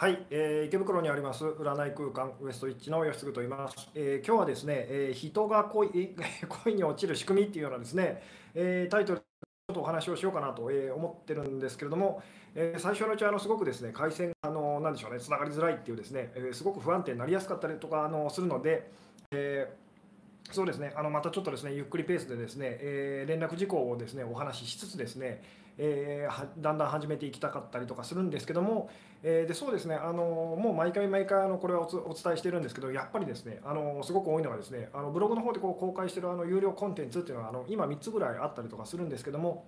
はい、えー、池袋にあります占い空間ウエストイッチの吉嗣と言います、えー、今日はですね、えー、人が恋 恋に落ちる仕組みっていうようなですね、えー、タイトルちょっとお話をしようかなと思ってるんですけれども、えー、最初のうちはあのすごくですね回線あのなんでしょうねつながりづらいっていうですね、えー、すごく不安定になりやすかったりとかあのするので、えー、そうですねあのまたちょっとですねゆっくりペースでですね、えー、連絡事項をですねお話ししつつですね、えー、だんだん始めていきたかったりとかするんですけども、えー、でそうですねあのもう毎回毎回あのこれはお伝えしてるんですけどやっぱりですねあのすごく多いのがですねあのブログの方でこう公開してるあの有料コンテンツっていうのはあの今3つぐらいあったりとかするんですけども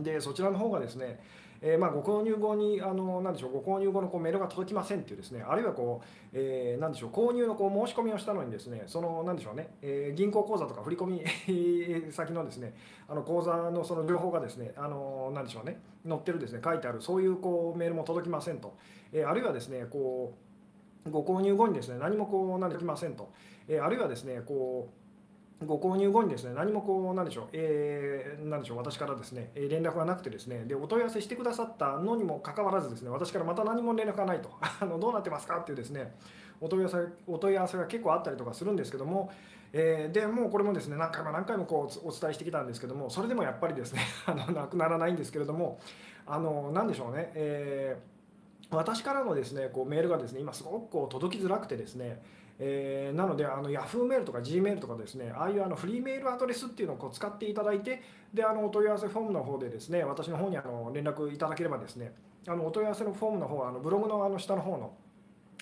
でそちらの方がですねえー、まあご購入後にあのなんでしょうご購入後のこうメールが届きませんっていうですねあるいはこう、えー、なんでしょう購入のこう申し込みをしたのにですねそのなんでしょうね、えー、銀行口座とか振込 先のですねあの口座のその情報がですねあのなんでしょうね載ってるですね書いてあるそういうこうメールも届きませんと、えー、あるいはですねこうご購入後にですね何もこう何できませんと、えー、あるいはですねこうご購入後にですね何もこうなんでしょう、えー、でしょう私からですね連絡がなくてですねでお問い合わせしてくださったのにもかかわらずですね私からまた何も連絡がないと あのどうなってますかっていうですねお問い合わせお問い合わせが結構あったりとかするんですけども、えー、でもうこれもですね何回も何回もこうお伝えしてきたんですけどもそれでもやっぱりですね あのなくならないんですけれどもあの何でしょうね、えー、私からのですねこうメールがですね今すごくこう届きづらくてですねえー、なのであの Yahoo メールとか G メールとかですねああいうあのフリーメールアドレスっていうのをこう使っていただいてであのお問い合わせフォームの方でですね私の方にあの連絡いただければですねあのお問い合わせのフォームの方はあのブログのあの下の方の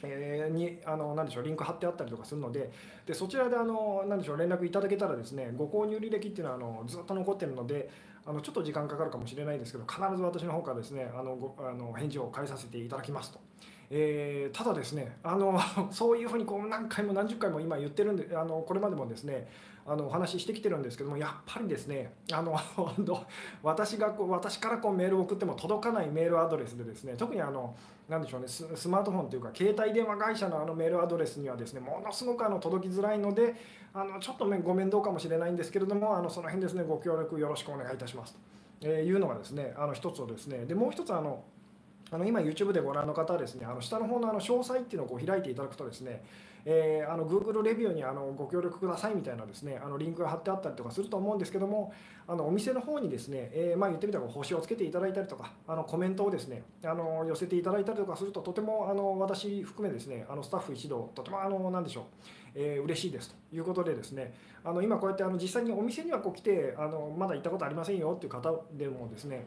えー、にあの何でしょうリンク貼ってあったりとかするのででそちらであの何でしょう連絡いただけたらですねご購入履歴っていうのはあのずっと残ってるのであのちょっと時間かかるかもしれないですけど必ず私の方からですねあのごあの返事を返させていただきますと。えー、ただですねあの そういうふうにこう何回も何十回も今言ってるんであのこれまでもですねあのお話ししてきてるんですけどもやっぱりですねあの私がこう私からこうメールを送っても届かないメールアドレスでですね特にあの何でしょうねスマートフォンというか携帯電話会社のあのメールアドレスにはですねものすごくあの届きづらいのであのちょっとご面倒かもしれないんですけれどもあのその辺ですねご協力よろしくお願いいたしますとえいうのがですねあの一つをですねでもう一つあのあの今 YouTube でご覧の方はですねあの下の方のあの詳細っていうのをこう開いていただくとですね、えー、あの Google レビューにあのご協力くださいみたいなですねあのリンクが貼ってあったりとかすると思うんですけどもあのお店の方にですね、えー、まあ言ってみたら星をつけていただいたりとかあのコメントをですねあの寄せていただいたりとかするととてもあの私含めですねあのスタッフ一同とてもあの何でしょうえー、嬉しいですということでですねあの今こうやってあの実際にお店にはこう来てあのまだ行ったことありませんよっていう方でもですね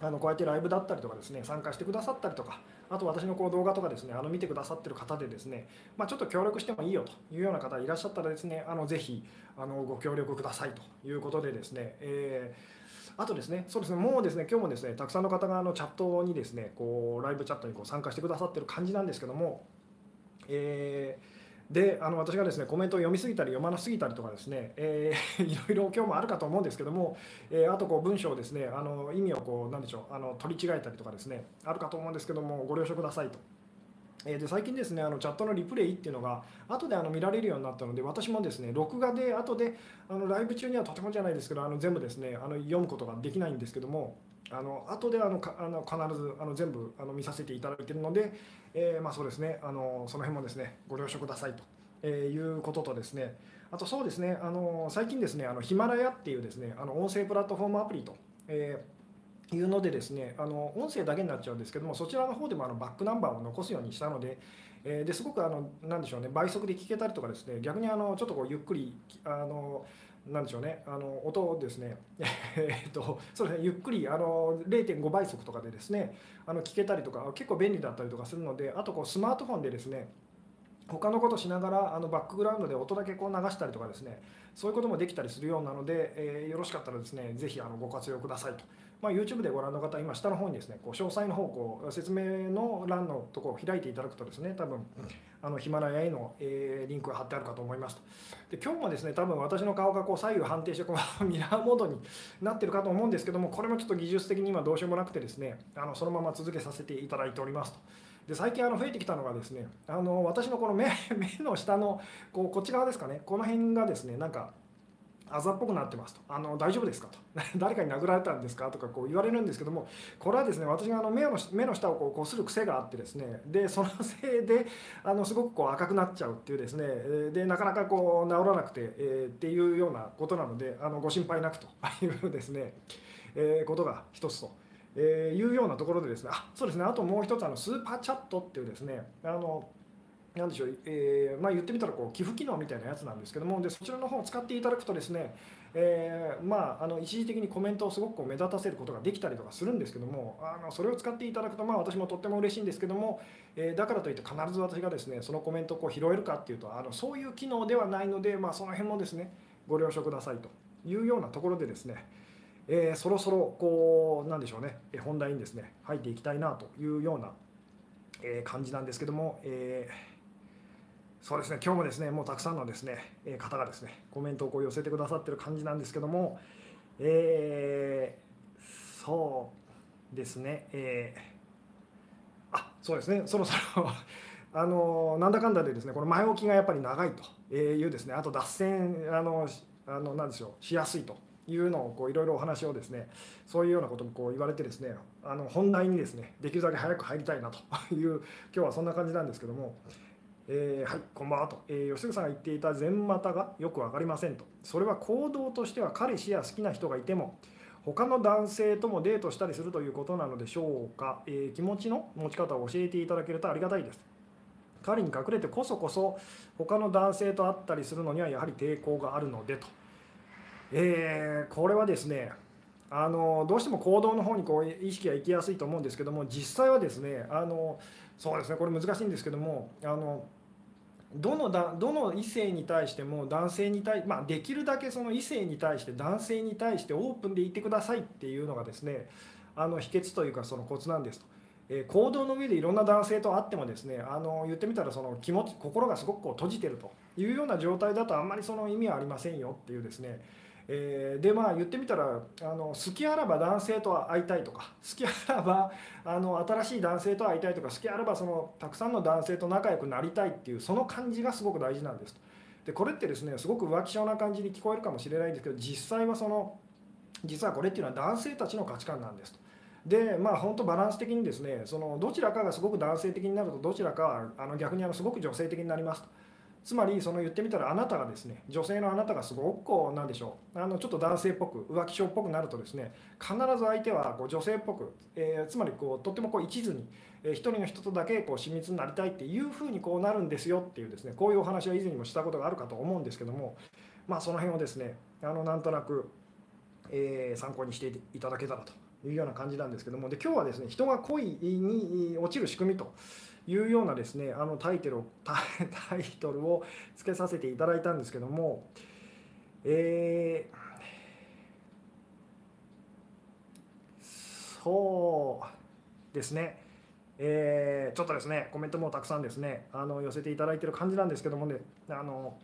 あのこうやってライブだったりとかですね参加してくださったりとかあと私のこう動画とかですねあの見てくださってる方でですね、まあ、ちょっと協力してもいいよというような方いらっしゃったらですねあのぜひあのご協力くださいということでですね、えー、あとですねそうですねもうですね今日もですねたくさんの方があのチャットにですねこうライブチャットにこう参加してくださってる感じなんですけどもえーであの私がですねコメントを読みすぎたり読まなすぎたりとかですね、えー、いろいろ今日もあるかと思うんですけども、えー、あとこう文章をですねあの意味をこうなんでしょうあの取り違えたりとかですねあるかと思うんですけどもご了承くださいと。えで最近ですねあのチャットのリプレイっていうのが後であの見られるようになったので私もですね録画で後であのライブ中にはとてもじゃないですけどあの全部ですねあの読むことができないんですけどもあの後であのかあの必ずあの全部あの見させていただいているので、えー、まあ、そうですねあのその辺もですねご了承くださいと。えいうこととですねあとそうですねあの最近ですねあのヒマラヤっていうですねあの音声プラットフォームアプリと、えー、いうのでですねあの音声だけになっちゃうんですけどもそちらの方でもあのバックナンバーを残すようにしたので、えー、ですごくあのなんでしょうね倍速で聞けたりとかですね逆にあのちょっとこうゆっくりあのなんでしょうね、あの音ですね、えっとそうですね、ゆっくりあの0.5倍速とかでですね、あの聞けたりとか、結構便利だったりとかするので、あとこうスマートフォンでですね、他のことしながらあのバックグラウンドで音だけこう流したりとかですねそういうこともできたりするようなので、えー、よろしかったらですねぜひあのご活用くださいと、まあ、YouTube でご覧の方今下の方にですねこう詳細の方こう説明の欄のところを開いていただくとですね多分あのヒマラヤへの、えー、リンクが貼ってあるかと思いますとで今日もですね多分私の顔がこう左右反転してこう ミラーモードになってるかと思うんですけどもこれもちょっと技術的に今どうしようもなくてですねあのそのまま続けさせていただいておりますと。で最近あの増えてきたのがですねあの私のこの目目の下のこうこっち側ですかねこの辺がですねなんかあざっぽくなってますと。あの大丈夫ですかと。誰かに殴られたんですかとかこう言われるんですけどもこれはですね私があの目の目の下をこうこする癖があってですねでそのせいであのすごくこう赤くなっちゃうっていうですねでなかなかこう治らなくて、えー、っていうようなことなのであのご心配なくと。いうですね、えー、ことが一つと。えー、いうようなところでですねあそうですねあともう一つあのスーパーチャットっていうですねあのなでしょう、えー、まあ、言ってみたらこう寄付機能みたいなやつなんですけどもでそちらの方を使っていただくとですね、えー、まあ、あの一時的にコメントをすごく目立たせることができたりとかするんですけどもあのそれを使っていただくと、まあ、私もとっても嬉しいんですけども、えー、だからといって必ず私がですねそのコメントをこう拾えるかっていうとあのそういう機能ではないので、まあ、その辺もですねご了承くださいというようなところでですねえー、そろそろこうなんでしょうね本題にですね入っていきたいなというような、感じなんですけども、えー、そうですね。今日もですねもうたくさんのですね方がですねコメントをこう寄せてくださってる感じなんですけども、えー、そうですね、えー、あそうですね。そろそろ あのなんだかんだでですねこの前置きがやっぱり長いというですねあと脱線あのあのなんでしょうしやすいというのをこういろいろお話をですねそういうようなこともこう言われてですねあの本題にですねできるだけ早く入りたいなという今日はそんな感じなんですけども、えー、はいこんばんはと、えー、吉純さんが言っていた全股がよく分かりませんと。それは行動としては彼氏や好きな人がいても他の男性ともデートしたりするということなのでしょうか、えー、気持ちの持ち方を教えていただけるとありがたいです。彼に隠れてこそこそ他の男性と会ったりするのにはやはり抵抗があるのでと。えー、これはですねあのどうしても行動の方にこう意識が行きやすいと思うんですけども実際はですねあのそうですねこれ難しいんですけどもあのどのだどの異性に対しても男性に対まあ、できるだけその異性に対して男性に対してオープンでいてくださいっていうのがですねあの秘訣というかそのコツなんですと。えー、行動の上でいろんな男性と会ってもですねあの言ってみたらその気持ち心がすごくこう閉じてるというような状態だとあんまりその意味はありませんよっていうですねえー、でまあ言ってみたらあの好きあらば男性と会いたいとか好きあらばあの新しい男性と会いたいとか好きあらばそのたくさんの男性と仲良くなりたいっていうその感じがすごく大事なんですでこれってですねすごく浮気性な感じに聞こえるかもしれないんですけど実際はその実はこれっていうのは男性たちの価値観なんですと。でまあ本当バランス的にですねそのどちらかがすごく男性的になるとどちらかはあの逆にあのすごく女性的になりますと。つまりその言ってみたらあなたがですね女性のあなたがすごくこうなんでしょう。あのちょっと男性っぽく浮気症っぽくなるとですね必ず相手はこう女性っぽく、えー、つまりこうとってもこう一途に、えー、一人の人とだけこう親密になりたいっていうふうにこうなるんですよっていうですねこういうお話は以前にもしたことがあるかと思うんですけどもまあその辺をですねあのなんとなく、えー、参考にしていただけたらというような感じなんですけどもで今日はですね人が恋に落ちる仕組みというようなですねあのタイトルを タイトルをつけさせていただいたんですけどもえー、そうですねえー、ちょっとですねコメントもたくさんですねあの寄せていただいてる感じなんですけどもねあの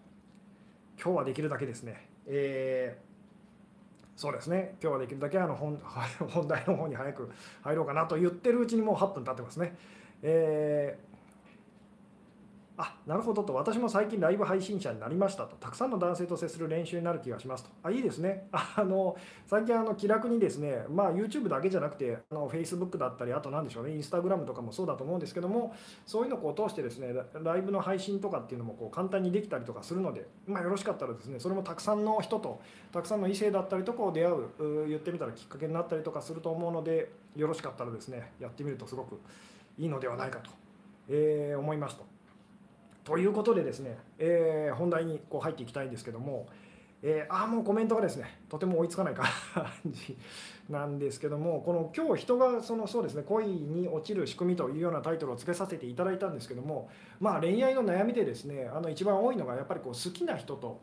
今日はできるだけですね、えー、そうですね今日はできるだけあの本 本題の方に早く入ろうかなと言ってるうちにもう8分経ってますね。えーあなるほどと。私も最近ライブ配信者になりましたと。たくさんの男性と接する練習になる気がしますと。あいいですね。あの最近あの気楽にですね、まあ、YouTube だけじゃなくてあの Facebook だったりあと何でしょうね。Instagram とかもそうだと思うんですけどもそういうのを通してですねライブの配信とかっていうのもこう簡単にできたりとかするので、まあ、よろしかったらですねそれもたくさんの人とたくさんの異性だったりとこう出会う言ってみたらきっかけになったりとかすると思うのでよろしかったらですねやってみるとすごくいいのではないかと、えー、思いますと。ということでですね、えー、本題にこう入っていきたいんですけども、えー、ああもうコメントがですねとても追いつかない感じなんですけどもこの今日人がそのそうですね恋に落ちる仕組みというようなタイトルをつけさせていただいたんですけどもまあ恋愛の悩みでですねあの一番多いのがやっぱりこう好きな人と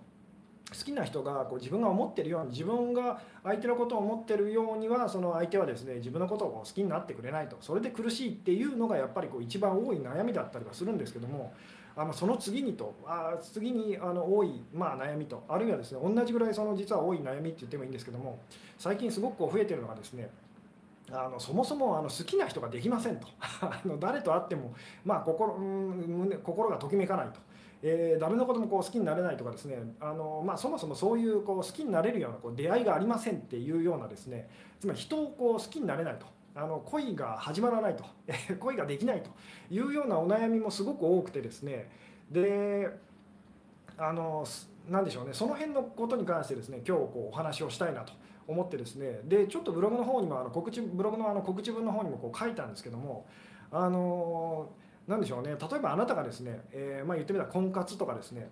好きな人がこう自分が思ってるように自分が相手のことを思ってるようにはその相手はですね自分のことを好きになってくれないとそれで苦しいっていうのがやっぱりこう一番多い悩みだったりはするんですけどもあのその次にとあ次にあの多い、まあ、悩みとあるいはですね同じぐらいその実は多い悩みって言ってもいいんですけども最近すごくこう増えてるのがですねあのそもそもあの好きな人ができませんと あの誰と会っても、まあ心、うん、心がときめかないと。えー、誰のこともこう好きになれないとかですねあの、まあ、そもそもそういうこう好きになれるようなこう出会いがありませんっていうようなですねつまり人をこう好きになれないと。あの恋が始まらないと。恋ができないというようなお悩みもすごく多くてですね。であの何でしょうね。その辺のことに関してですね今日こうお話をしたいなと思ってですね。でちょっとブログの方にもあの告知ブログのあの告知文の方にもこう書いたんですけどもあの何でしょうね。例えばあなたがですね、えー、まあ、言ってみたら婚活とかですね。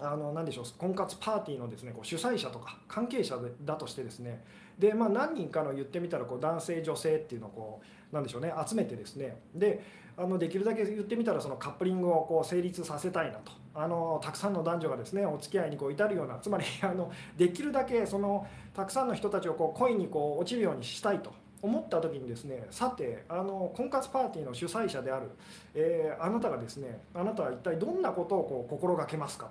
あの何でしょう。婚活パーティーのですねこう主催者とか関係者だとしてですね。で、まあ、何人かの言ってみたらこう男性女性っていうのをこうなんでしょうね。集めてですね。であのできるだけ言ってみたらそのカップリングをこう成立させたいなと。あのたくさんの男女がですねお付き合いにこう至るような。つまりあのできるだけそのたくさんの人たちをこう恋にこう落ちるようにしたいと。思った時にですねさてあの婚活パーティーの主催者である、えー、あなたがですねあなたは一体どんなことをこう心がけますか？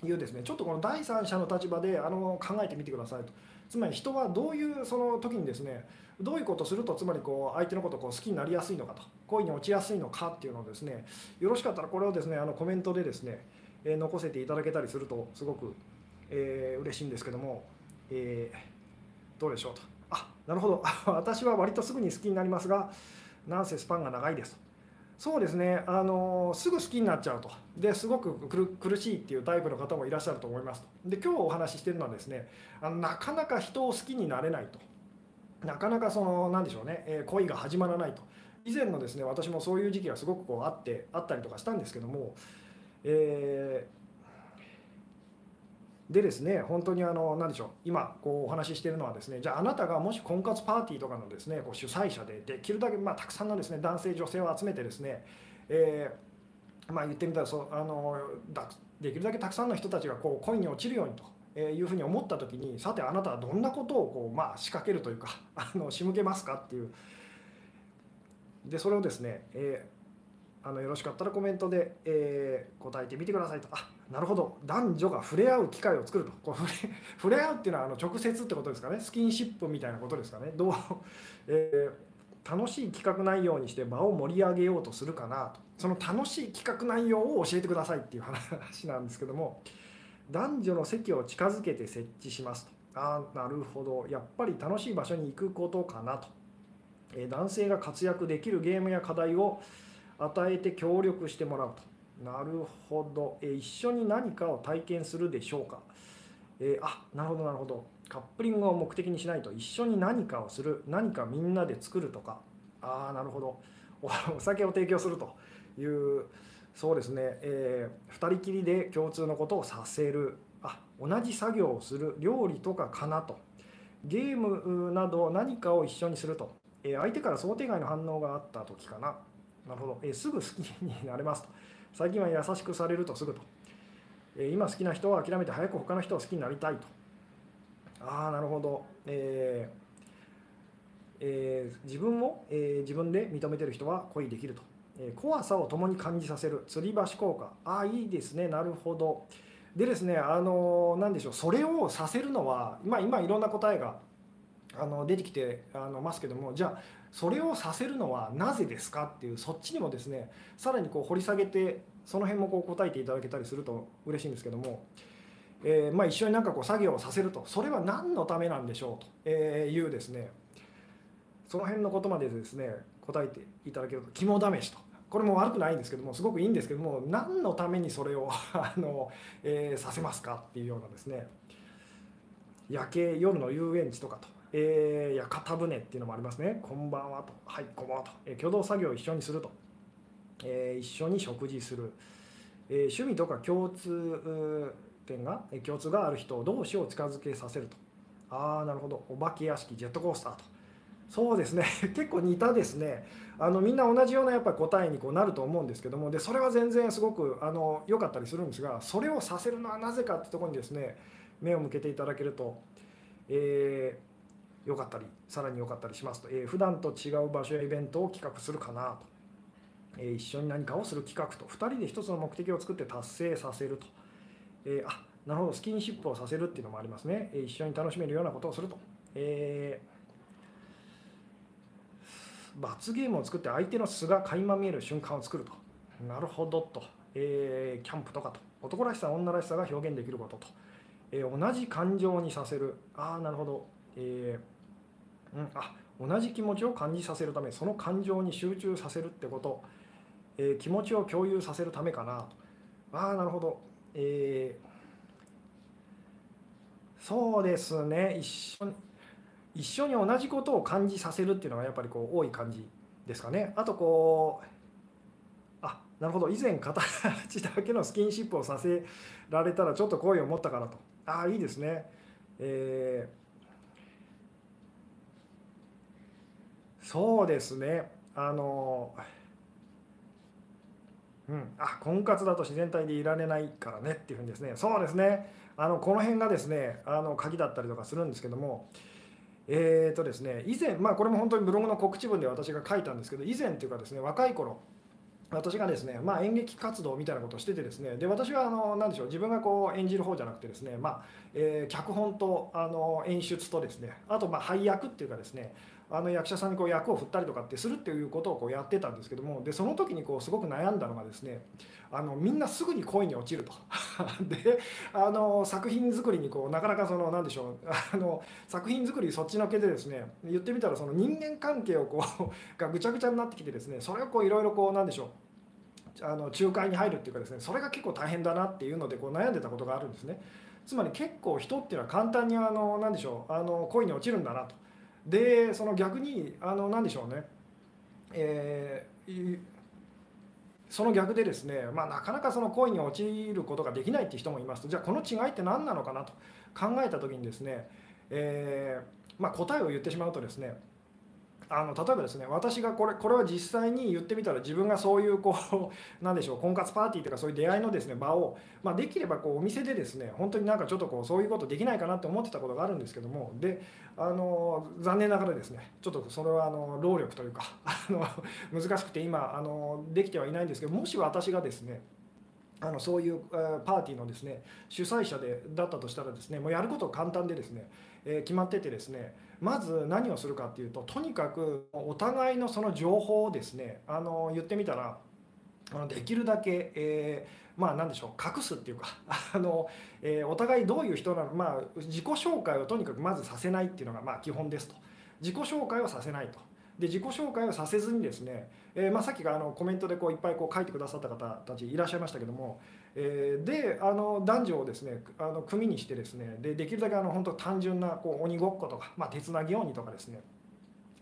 というですねちょっとこの第三者の立場であの考えてみてくださいと。つまり人はどういうその時にですねどういうことをするとつまりこう相手のことをこう好きになりやすいのかと恋に落ちやすいのかっていうのをですねよろしかったらこれをですねあのコメントでですね、えー、残せていただけたりするとすごく、えー、嬉しいんですけども、えー、どうでしょうと。なるほど。私は割とすぐに好きになりますがなんせスパンが長いです。とそうですね。あのすぐ好きになっちゃうと。ですごく苦しいっていうタイプの方もいらっしゃると思いますと。で今日お話ししてるのはですねあのなかなか人を好きになれないと。なかなかその何でしょうね、え恋が始まらないと。以前のですね私もそういう時期がすごくこうあってあったりとかしたんですけども、えーでですね本当にあの何でしょう今こうお話ししているのはですねじゃああなたがもし婚活パーティーとかのですねこう主催者でできるだけまあたくさんのですね男性女性を集めてですね、えー、まあ言ってみたらそあのできるだけたくさんの人たちがこう恋に落ちるようにというふうに思った時にさてあなたはどんなことをこうまあ仕掛けるというか あの仕向けますかっていう。でそれをですね、えーあのよろしかったらコメントで、えー、答えてみてくださいと。あなるほど。男女が触れ合う機会を作ると。こ触れ 触れ合うっていうのはあの直接ってことですかね。スキンシップみたいなことですかね。どう、えー、楽しい企画内容にして場を盛り上げようとするかなと。その楽しい企画内容を教えてくださいっていう話なんですけども男女の席を近づけて設置しますと。ああなるほど。やっぱり楽しい場所に行くことかなと、えー、男性が活躍できるゲームや課題を与えて協力してもらうと。なるほど、え一緒に何かを体験するでしょうか？えー、あなるほどなるほど。カップリングを目的にしないと。一緒に何かをする。何かみんなで作るとか。ああなるほど。お酒を提供するというそうですね、えー、2人きりで共通のことをさせる。あ同じ作業をする。料理とかかなと。ゲームなど何かを一緒にすると、えー、相手から想定外の反応があった時かな。なるほど、えー、すぐ好きになれますと。最近は優しくされるとすぐと。えー、今好きな人は諦めて早く他の人を好きになりたいと。ああ、なるほど。えーえー、自分を、え、自分で認めてる人は恋できると。え、怖さを共に感じさせる。吊り橋効果。ああ、いいですね。なるほど。でですね、あのー、でしょう、それをさせるのは、まあ、今いろんな答えがあの出てきてあのますけどもじゃあそれをさせるのはなぜですかっていうそっちにもですねさらにこう掘り下げてその辺もこう答えていただけたりすると嬉しいんですけども、えー、まあ、一緒になんかこう作業をさせるとそれは何のためなんでしょうというですねその辺のことまでですね答えていただけると肝試しと。これも悪くないんですけどもすごくいいんですけども何のためにそれを あの、えー、させますかっていうようなですね夜景夜の遊園地とかとえー、屋形船っていうのもありますね。こんばんはと。はい、こんばんはと。えー、共同作業を一緒にすると。えー、一緒に食事する。えー、趣味とか共通点が、え共通がある人同士を近づけさせると。ああ、なるほど。お化け屋敷、ジェットコースターと。そうですね。結構似たですね。あのみんな同じようなやっぱり答えにこうなると思うんですけどもでそれは全然すごくあの良かったりするんですがそれをさせるのはなぜかってとこにですね目を向けていただけると、えー良かったりさらに良かったりしますと、えー、普段と違う場所やイベントを企画するかなと、えー、一緒に何かをする企画と。2人で1つの目的を作って達成させると、えー、あなるほど。スキンシップをさせるっていうのもありますね、えー、一緒に楽しめるようなことをすると、えー、罰ゲームを作って相手の素が垣間見える瞬間を作ると。なるほどと。えー、キャンプとかと。男らしさ女らしさが表現できることと、えー、同じ感情にさせる。ああなるほど、えー、うん、あ同じ気持ちを感じさせるためその感情に集中させるってこと、え気持ちを共有させるためかな。とああなるほど、えそうですね。一緒に一緒に同じことを感じさせるっていうのがやっぱりこう多い感じですかね。あとこうあなるほど。以前形だけのスキンシップをさせられたらちょっと好意を持ったかなと。ああいいですね。えー、そうですね。あのうん、あ婚活だと自然体でいられないからねっていうふうにですね。そうですね。あのこの辺がですねあの鍵だったりとかするんですけども。えーとですね、以前、まあ、これも本当にブログの告知文で私が書いたんですけど以前というかですね若い頃私がですね、まあ、演劇活動みたいなことをしててですね。で私はあの何でしょう自分がこう演じる方じゃなくてですね、まあえー、脚本とあの演出とですねあとまあ配役っていうかですねあの役者さんにこう役を振ったりとかってするっていうことをこうやってたんですけどもでその時にこうすごく悩んだのがですねあのみんなすぐに恋に落ちると。であの作品作りにこうなかなかその何でしょうあの作品作りそっちのけでですね言ってみたらその人間関係をこう がぐちゃぐちゃになってきてですねそれをこういろいろこうなんでしょうあの仲介に入るっていうかですねそれが結構大変だなっていうのでこう悩んでたことがあるんですね。つまり結構人っていうのは簡単にあの何でしょうあの恋に落ちるんだなと。でその逆にあの何でしょうね、えー、その逆でですね、まあ、なかなかその恋に陥ることができないっていう人もいますと。じゃあこの違いって何なのかなと考えた時にですね、えー、まあ、答えを言ってしまうとですねあの例えばですね私がこれこれは実際に言ってみたら自分がそういうこう なんでしょう婚活パーティーとかそういう出会いのですね場を、まあ、できればこうお店でですね本当になんかちょっとこうそういうことできないかなって思ってたことがあるんですけどもであの残念ながらですねちょっとそれはあの労力というか あの難しくて今あのできてはいないんですけどもし私がですねあのそういうパーティーのですね主催者でだったとしたらですねもうやること簡単でですね、えー、決まっててですねまず何をするかっていうととにかくお互いのその情報をですねあの言ってみたらあのできるだけ、えー、まあ何でしょう隠すっていうか あの、えー、お互いどういう人なのまあ自己紹介をとにかくまずさせないっていうのがまあ基本ですと。自己紹介をさせないと。で自己紹介をさせずにですね、えー、まあ、さっきがあのコメントでこういっぱいこう書いてくださった方たちいらっしゃいましたけども、えー、であの男女をですねあの組にしてですねでできるだけあの本当単純なこう鬼ごっことか、まあ、手つなぎ鬼とかですね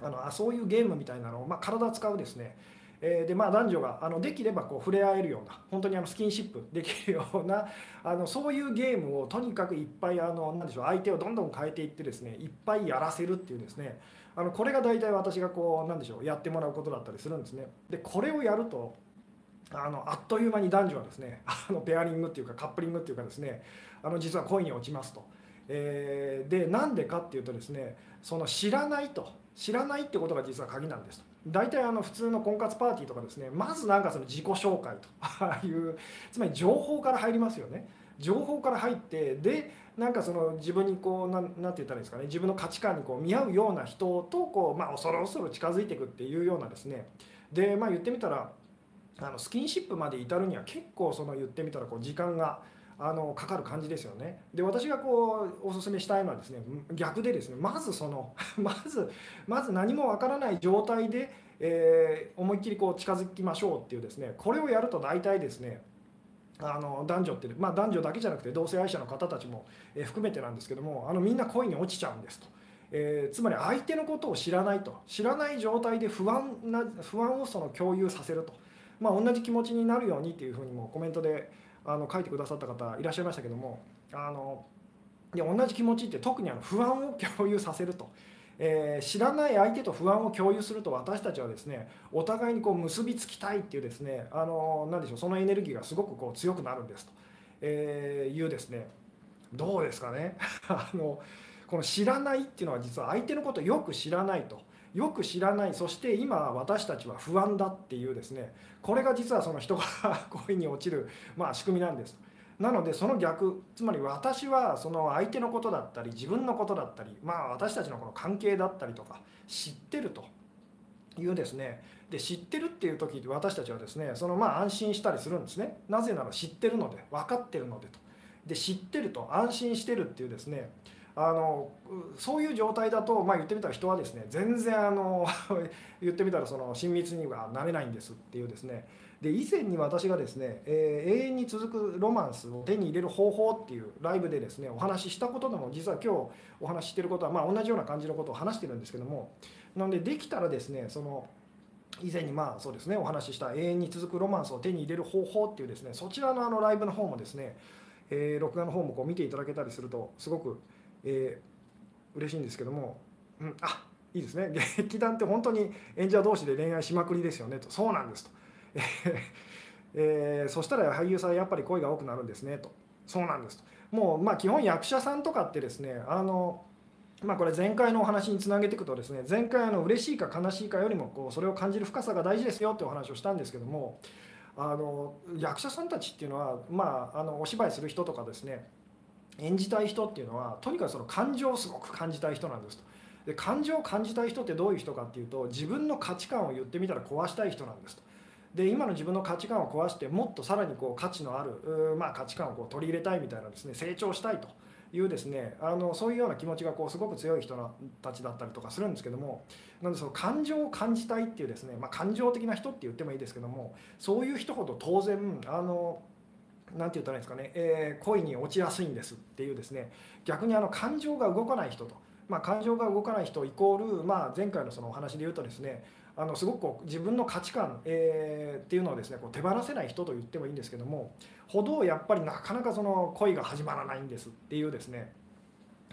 あのあそういうゲームみたいなのを、まあ、体使うですねえでまあ、男女があのできればこう触れ合えるような本当にあのスキンシップできるようなあのそういうゲームをとにかくいっぱいあのなんでしょう相手をどんどん変えていってですねいっぱいやらせるっていうですねあのこれが大体私がこうなんでしょうやってもらうことだったりするんですね。でこれをやるとあのあっという間に男女はですね あのペアリングっていうかカップリングっていうかですねあの実は恋に落ちますと。えー、でなんでかっていうとですねその知らないと知らないってことが実は鍵なんですと。大体あの普通の婚活パーティーとかですねまずなんかその自己紹介と いうつまり情報から入りますよね。情報から入ってでなんかその自分にこうなんなんて言ったらいいですかね自分の価値観にこう見合うような人とこう、まあ、恐る恐る近づいていくっていうようなですねでまあ言ってみたらあのスキンシップまで至るには結構その言ってみたらこう時間があのかかる感じですよね。で私がこうおすすめしたいのはですね逆でですねまずその まずまず何もわからない状態で、えー、思いっきりこう近づきましょうっていうですねこれをやると大体ですねあの男女って、まあ、男女だけじゃなくて同性愛者の方たちも、え含めてなんですけどもあのみんな恋に落ちちゃうんですと、えー、つまり相手のことを知らないと。知らない状態で不安な不安をその共有させると、まあ、同じ気持ちになるようにっていうふうにもコメントであの書いてくださった方いらっしゃいましたけどもあのいや同じ気持ちって特にあの不安を共有させると。えー、知らない相手と不安を共有すると私たちはですねお互いにこう結びつきたいっていうですねあの何でしょうそのエネルギーがすごくこう強くなるんですと、えー、いうですねどうですかね。あのこの知らないっていうのは実は相手のことをよく知らないと。よく知らないそして今私たちは不安だっていうですねこれが実はその人が恋に落ちる、まあ、仕組みなんです。なのでその逆つまり私はその相手のことだったり自分のことだったりまあ私たちのこの関係だったりとか知ってると。いうですね。で知ってるっていう時私たちはですねそのまあ安心したりするんですね。なぜなら知ってるので分かってるのでと。で知ってると安心してるっていうですねあのそういう状態だと、まあ、言ってみたら人はですね全然あの 言ってみたらその親密にはなれないんですっていうですね。で以前に私がですね、えー、永遠に続くロマンスを手に入れる方法っていうライブでですねお話ししたことでも実は今日お話ししてることはまあ同じような感じのことを話してるんですけども。なのでできたらですねその以前にまあそうですねお話しした永遠に続くロマンスを手に入れる方法っていうですねそちらのあのライブの方もですね、えー、録画の方もこう見ていただけたりするとすごく、えー、嬉しいんですけども、うん、あいいですね。劇団って本当に演者同士で恋愛しまくりですよねと。そうなんですと。えー、そしたら俳優さんやっぱり恋が多くなるんですねと。そうなんですと。もうまあ基本役者さんとかってですねあのまあこれ前回のお話につなげていくとですね前回あの嬉しいか悲しいかよりもこうそれを感じる深さが大事ですよってお話をしたんですけどもあの役者さんたちっていうのはまああのお芝居する人とかですね演じたい人っていうのはとにかくその感情をすごく感じたい人なんですと。で感情を感じたい人ってどういう人かっていうと自分の価値観を言ってみたら壊したい人なんですと。で今の自分の価値観を壊してもっとさらにこう価値のある、まあ、価値観をこう取り入れたいみたいなですね成長したいというですねあのそういうような気持ちがこうすごく強い人たちだったりとかするんですけどもなのでその感情を感じたいっていうですね、まあ、感情的な人って言ってもいいですけどもそういう人ほど当然あのなんて言ったらいいんですかね、えー、恋に落ちやすいんですっていうですね逆にあの感情が動かない人と、まあ、感情が動かない人イコール、まあ、前回のそのお話で言うとですねあのすごくこう自分の価値観、えー、っていうのをですねこう手放せない人と言ってもいいんですけどもほどやっぱりなかなかその恋が始まらないんですっていうですね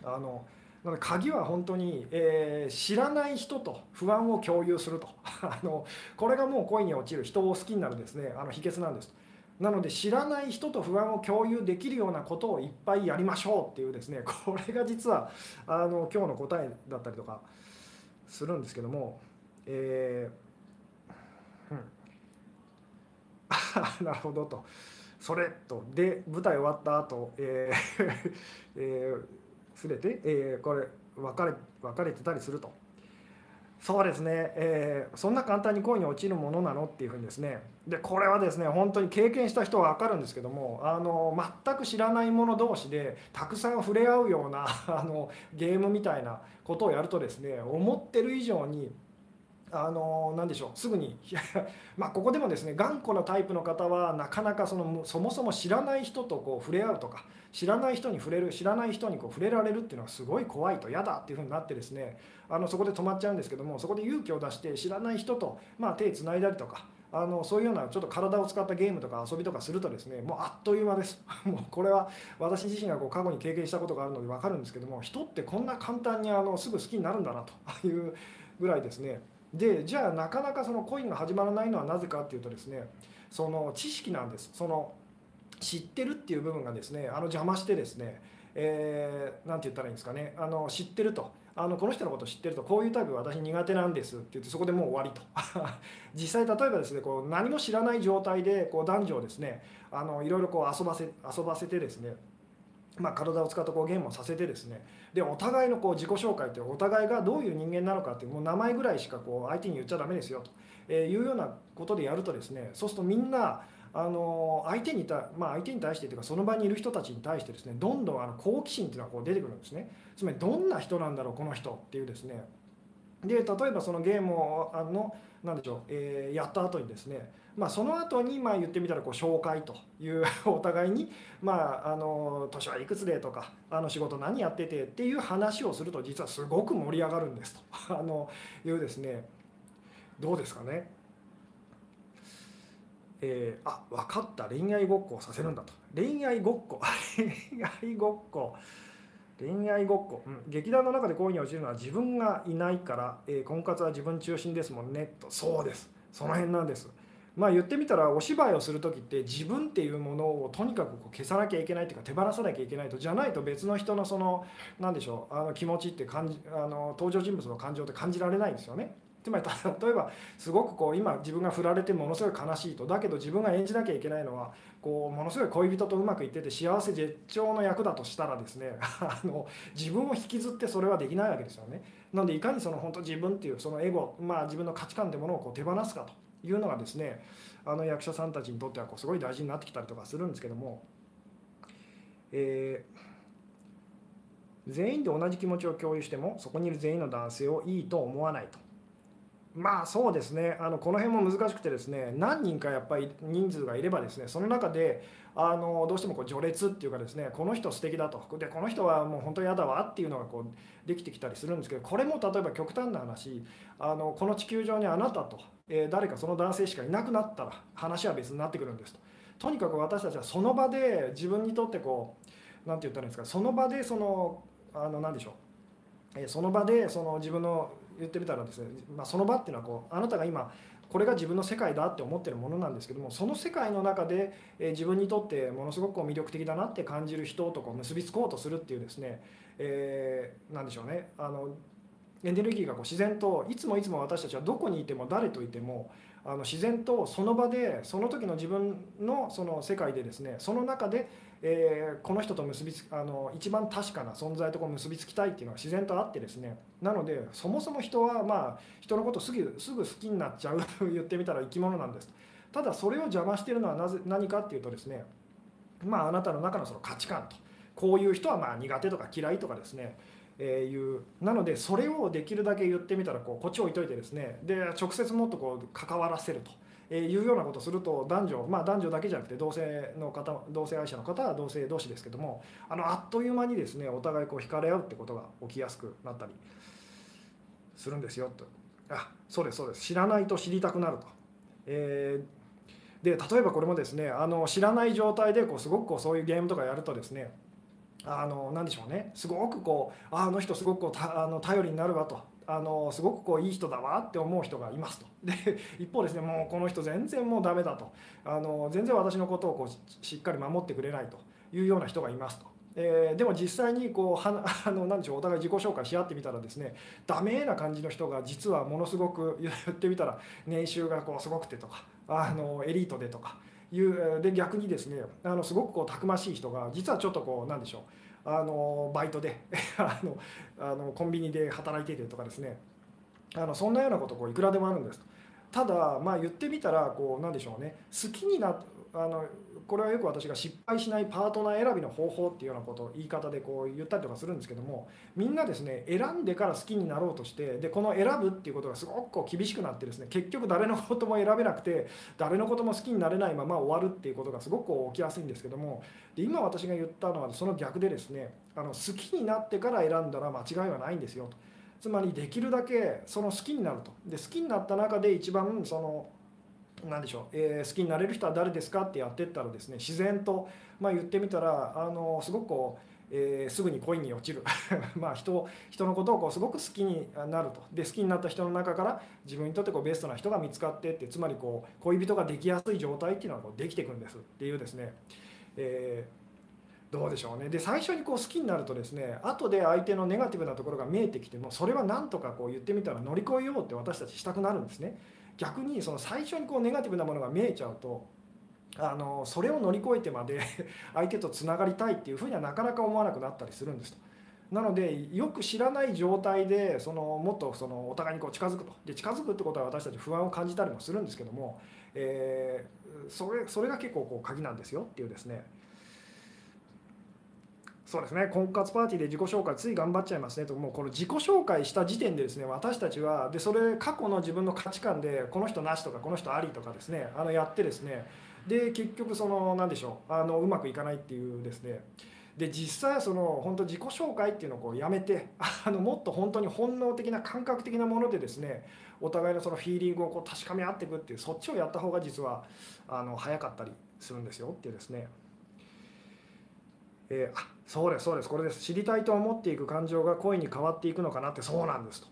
あのなので鍵は本当に、えー、知らない人と不安を共有すると。あのこれがもう恋に落ちる人を好きになるですねあの秘訣なんです。なので知らない人と不安を共有できるようなことをいっぱいやりましょうっていうですね これが実はあの今日の答えだったりとかするんですけどもえー、うん。あ なるほどと。それと。で舞台終わった後、えー えー、すれて、えー、これ別れ別れてたりすると。そうですね、えー、そんな簡単に恋に落ちるものなのっていうふうにですね。でこれはですね本当に経験した人は分かるんですけどもあの全く知らない者同士でたくさん触れ合うようなあのゲームみたいなことをやるとですね思ってる以上にあの何でしょうすぐに。まここでもですね頑固なタイプの方はなかなかそのそもそも知らない人とこう触れ合うとか知らない人に触れる知らない人にこう触れられるっていうのはすごい怖いと嫌だっていうふうになってですねあのそこで止まっちゃうんですけどもそこで勇気を出して知らない人と、まあ、手つないだりとかあのそういうようなちょっと体を使ったゲームとか遊びとかするとですねもうあっという間です。もうこれは私自身がこう過去に経験したことがあるので分かるんですけども人ってこんな簡単にあのすぐ好きになるんだなというぐらいですね。でじゃあなかなかそのコインが始まらないのはなぜかっていうとですねその知識なんです。その知ってるっていう部分がですねあの邪魔してですねえー、て言ったらいいんですかねあの知ってると。あのこの人のこと知ってるとこういうタイプ私苦手なんですって言ってそこでもう終わりと。実際例えばですねこう何も知らない状態でこう男女をですねあのいろいろこう遊ばせ遊ばせてですねまあ、体を使ったこうゲームをさせてですねでお互いのこう自己紹介ってお互いがどういう人間なのかってもう名前ぐらいしかこう相手に言っちゃダメですよというようなことでやるとですねそうするとみんなあの相手にた、まあ、相手に対してというかその場にいる人たちに対してですねどんどんあの好奇心っていうのがこう出てくるんですね。つまりどんな人なんだろうこの人っていうですね。で例えばそのゲームをあのなでしょう、え、やった後にですねまあ、その後にまあ言ってみたらこう紹介という お互いに、まあ、あの年はいくつでとかあの仕事何やっててっていう話をすると実はすごく盛り上がるんですと。あのいうですね。どうですかね。えー、あ分かった。恋愛ごっこをさせるんだと。恋愛ごっこ。恋愛ごっこ。恋愛ごっこ、うん、劇団の中で恋に落ちるのは自分がいないから、えー、婚活は自分中心ですもんね。と。そうです。その辺なんです。まあ言ってみたらお芝居をする時って自分っていうものをとにかくこう消さなきゃいけないというか手放さなきゃいけないとじゃないと別の人のその何でしょうあの気持ちって感じあの登場人物の感情って感じられないんですよね。つまり例えばすごくこう今自分が振られてものすごい悲しいとだけど自分が演じなきゃいけないのはこうものすごい恋人とうまくいってて幸せ絶頂の役だとしたらですね あの自分を引きずってそれはできないわけですよね。なのでいかにその本当自分っていうそのエゴ、まあ、自分の価値観ってものをこう手放すかというのがですねあの役者さんたちにとってはこうすごい大事になってきたりとかするんですけども、えー、全員で同じ気持ちを共有してもそこにいる全員の男性をいいと思わないと。まあそうですねあのこの辺も難しくてですね何人かやっぱり人数がいればですねその中であのどうしてもこう序列っていうかですねこの人素敵だとでこの人はもう本当に嫌だわっていうのがこうできてきたりするんですけどこれも例えば極端な話あのこの地球上にあなたと、え、誰かその男性しかいなくなったら話は別になってくるんですと。とにかく私たちはその場で自分にとってこう何て言ったらいいんですかその場でそのあの何でしょう、え、その場でその自分の言ってみたらですね、まあ、その場っていうのはこうあなたが今これが自分の世界だって思ってるものなんですけどもその世界の中で、え自分にとってものすごく魅力的だなって感じる人とこう結びつこうとするっていうですね、えー、でしょうねあのエネルギーがこう自然といつもいつも私たちはどこにいても誰といてもあの自然とその場でその時の自分のその世界でですねその中でえー、この人と結びつあの一番確かな存在とこう結びつきたいっていうのは自然とあってですね。なのでそもそも人はまあ人のことすぐすぐ好きになっちゃう 言ってみたら生き物なんです。ただそれを邪魔してるのはなぜ何かっていうとですねまああなたの中のその価値観と。こういう人はまあ苦手とか嫌いとかですね。えー、いうなのでそれをできるだけ言ってみたらこうこっち置いといてですねで直接もっとこう関わらせるとえいうようなことをすると男女まあ男女だけじゃなくて同性の方同性愛者の方は同性同士ですけどもあのあっという間にですねお互いこう惹かれ合うってことが起きやすくなったりするんですよとあそうですそうです知らないと知りたくなると。えー、で例えばこれもですねあの知らない状態でこうすごくこうそういうゲームとかやるとですねあの何でしょうね。すごくこうあの人すごくこうあの頼りになるわと。あのすごくこういい人だわって思う人がいますと。で一方ですねもうこの人全然もうダメだと。あの全然私のことをこうしっかり守ってくれないというような人がいますと。えー、でも実際にこうは あの何でしょうお互い自己紹介し合ってみたらですねダメな感じの人が実はものすごく言ってみたら年収がこうすごくてとかあのエリートでとかいうで逆にですねあのすごくこうたくましい人が実はちょっとこうなんでしょうあのバイトで あのあのコンビニで働いててとかですねあのそんなようなことこういくらでもあるんです。ただまあ言ってみたらこうなんでしょうね好きになあのこれはよく私が失敗しないパートナー選びの方法っていうようなことを言い方でこう言ったりとかするんですけどもみんなですね選んでから好きになろうとしてでこの選ぶっていうことがすごくこう厳しくなってですね結局誰のことも選べなくて誰のことも好きになれないまま終わるっていうことがすごくこう起きやすいんですけどもで今私が言ったのはその逆でですねあの好きになってから選んだら間違いはないんですよと。つまりできるだけその好きになるとで好きになった中で一番その何でしょう、えー、好きになれる人は誰ですかってやってったらですね自然と、まあ、言ってみたらあのすごくこう、えー、すぐに恋に落ちる。まあ人人のことをこうすごく好きになると。で好きになった人の中から自分にとってこうベストな人が見つかってってつまりこう恋人ができやすい状態っていうのはこうできていくんです。っていうですね、えーどうでしょうね。で最初にこう好きになるとですね後で相手のネガティブなところが見えてきてもそれは何とかこう言ってみたら乗り越えようって私たちしたくなるんですね。逆にその最初にこうネガティブなものが見えちゃうとあのそれを乗り越えてまで 相手とつながりたいっていうふうにはなかなか思わなくなったりするんですと。なのでよく知らない状態でそのもっとそのお互いにこう近づくとで近づくってことは私たち不安を感じたりもするんですけども、えー、それそれが結構こう鍵なんですよっていうですねそうですね。婚活パーティーで自己紹介つい頑張っちゃいますねと。もうこの自己紹介した時点でですね私たちはでそれ過去の自分の価値観でこの人なしとかこの人ありとかですねあのやってですね。で結局その何でしょうあのうまくいかないっていうですね。で実際その本当自己紹介っていうのをこうやめてあのもっと本当に本能的な感覚的なものでですねお互いのそのフィーリングをこう確かめ合っていくっていうそっちをやった方が実はあの早かったりするんですよっていうですね。えー、そうですそうです。これです。知りたいと思っていく感情が恋に変わっていくのかなってそうなんですと。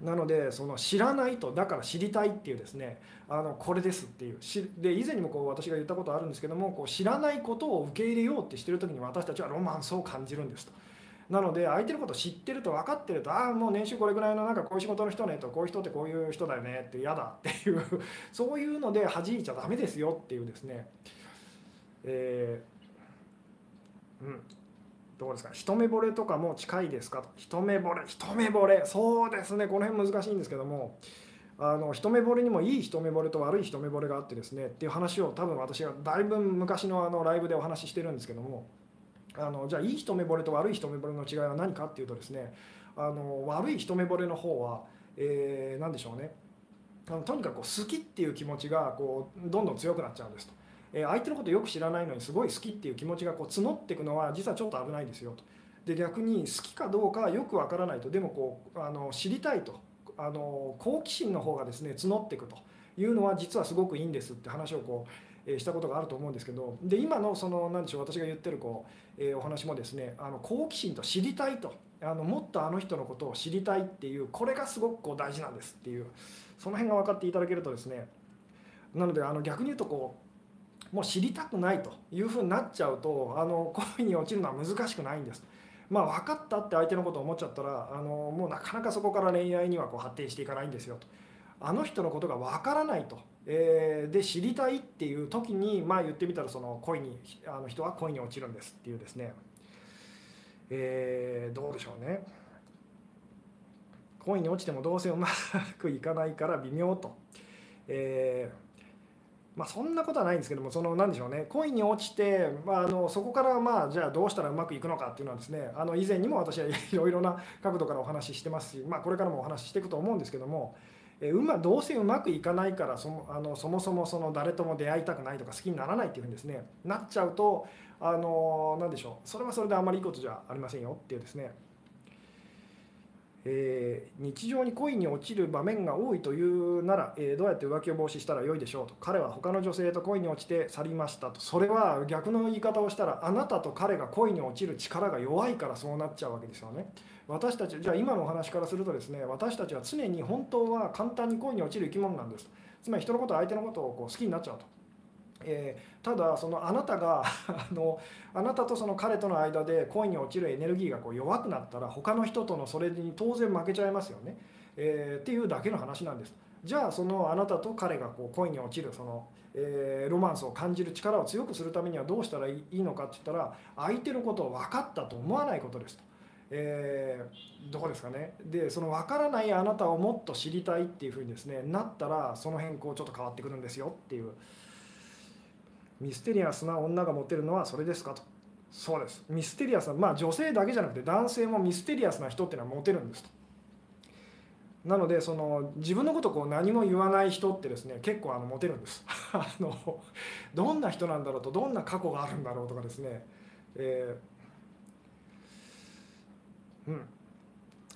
なのでその知らないとだから知りたいっていうですねあのこれですっていう。で以前にもこう私が言ったことあるんですけどもこう知らないことを受け入れようってしてる時に私たちはロマンスを感じるんですと。なので相手のこと知ってると分かってるとああもう年収これぐらいのなんかこういう仕事の人ねとこういう人ってこういう人だよねって嫌だっていう そういうので弾いちゃダメですよっていうですね、えーうん、どうですか一目惚れとかも近いですかと？一目惚れ一目惚れ。そうですね。この辺難しいんですけども。あの一目惚れにもいい一目惚れと悪い一目惚れがあってですね。っていう話を多分私がだいぶ昔のあのライブでお話ししてるんですけども。あのじゃあいい一目惚れと悪い一目惚れの違いは何かっていうとですね。あの悪い一目惚れの方は、えー、何でしょうね。あのとにかく好きっていう気持ちがこうどんどん強くなっちゃうんですと。え相手のことよく知らないのにすごい好きっていう気持ちがこう募っていくのは実はちょっと危ないですよと。で逆に好きかどうかはよくわからないと。でもこうあの知りたいと。あの好奇心の方がですね募っていくと。いうのは実はすごくいいんですって話をこう、えしたことがあると思うんですけど。で今のその何でしょう私が言ってるこう、えお話もですねあの好奇心と知りたいと。あのもっとあの人のことを知りたいっていうこれがすごくこう大事なんですっていうその辺が分かっていただけるとですね。なのであの逆に言うとこうもう知りたくないというふうになっちゃうとあの恋に落ちるのは難しくないんです。まあ、分かったって相手のことを思っちゃったらあのもうなかなかそこから恋愛にはこう発展していかないんですよと。あの人のことが分からないと、えー、で知りたいっていう時にまあ言ってみたらその恋にあの人は恋に落ちるんですっていうですね、えー、どうでしょうね恋に落ちてもどうせうまくいかないから微妙と、えーまあ、そんなことはないんですけどもその何でしょうね恋に落ちて、まあ、あのそこからまあじゃあどうしたらうまくいくのかっていうのはですねあの以前にも私は いろいろな角度からお話ししてますし、まあ、これからもお話ししていくと思うんですけども、えうまどうせうまくいかないからそもあのそもそもその誰とも出会いたくないとか好きにならないっていうふうにですねなっちゃうとあの何でしょうそれはそれであまりいいことじゃありませんよっていうですねえー、日常に恋に落ちる場面が多いというなら、えー、どうやって浮気を防止したらよいでしょうと。彼は他の女性と恋に落ちて去りましたと。それは逆の言い方をしたらあなたと彼が恋に落ちる力が弱いからそうなっちゃうわけですよね。私たちじゃあ今のお話からするとですね私たちは常に本当は簡単に恋に落ちる生き物なんです。つまり人のこと相手のことをこう好きになっちゃうと。えー、ただそのあなたが あのあなたとその彼との間で恋に落ちるエネルギーがこう弱くなったら他の人とのそれに当然負けちゃいますよね、えー、っていうだけの話なんですじゃあそのあなたと彼がこう恋に落ちるその、えー、ロマンスを感じる力を強くするためにはどうしたらいいのかって言ったら相手のことを分かったと思わないことですと。えー、どこですかねでその分からないあなたをもっと知りたいっていうふうにですねなったらその辺こうちょっと変わってくるんですよっていう。ミステリアスな女がモテるのはそれですかと。そうです。ミステリアスなまあ女性だけじゃなくて男性もミステリアスな人っていうのはモテるんですと。なのでその自分のことこう何も言わない人ってですね結構あのモテるんです。あのどんな人なんだろうとどんな過去があるんだろうとかですね、えー、うん。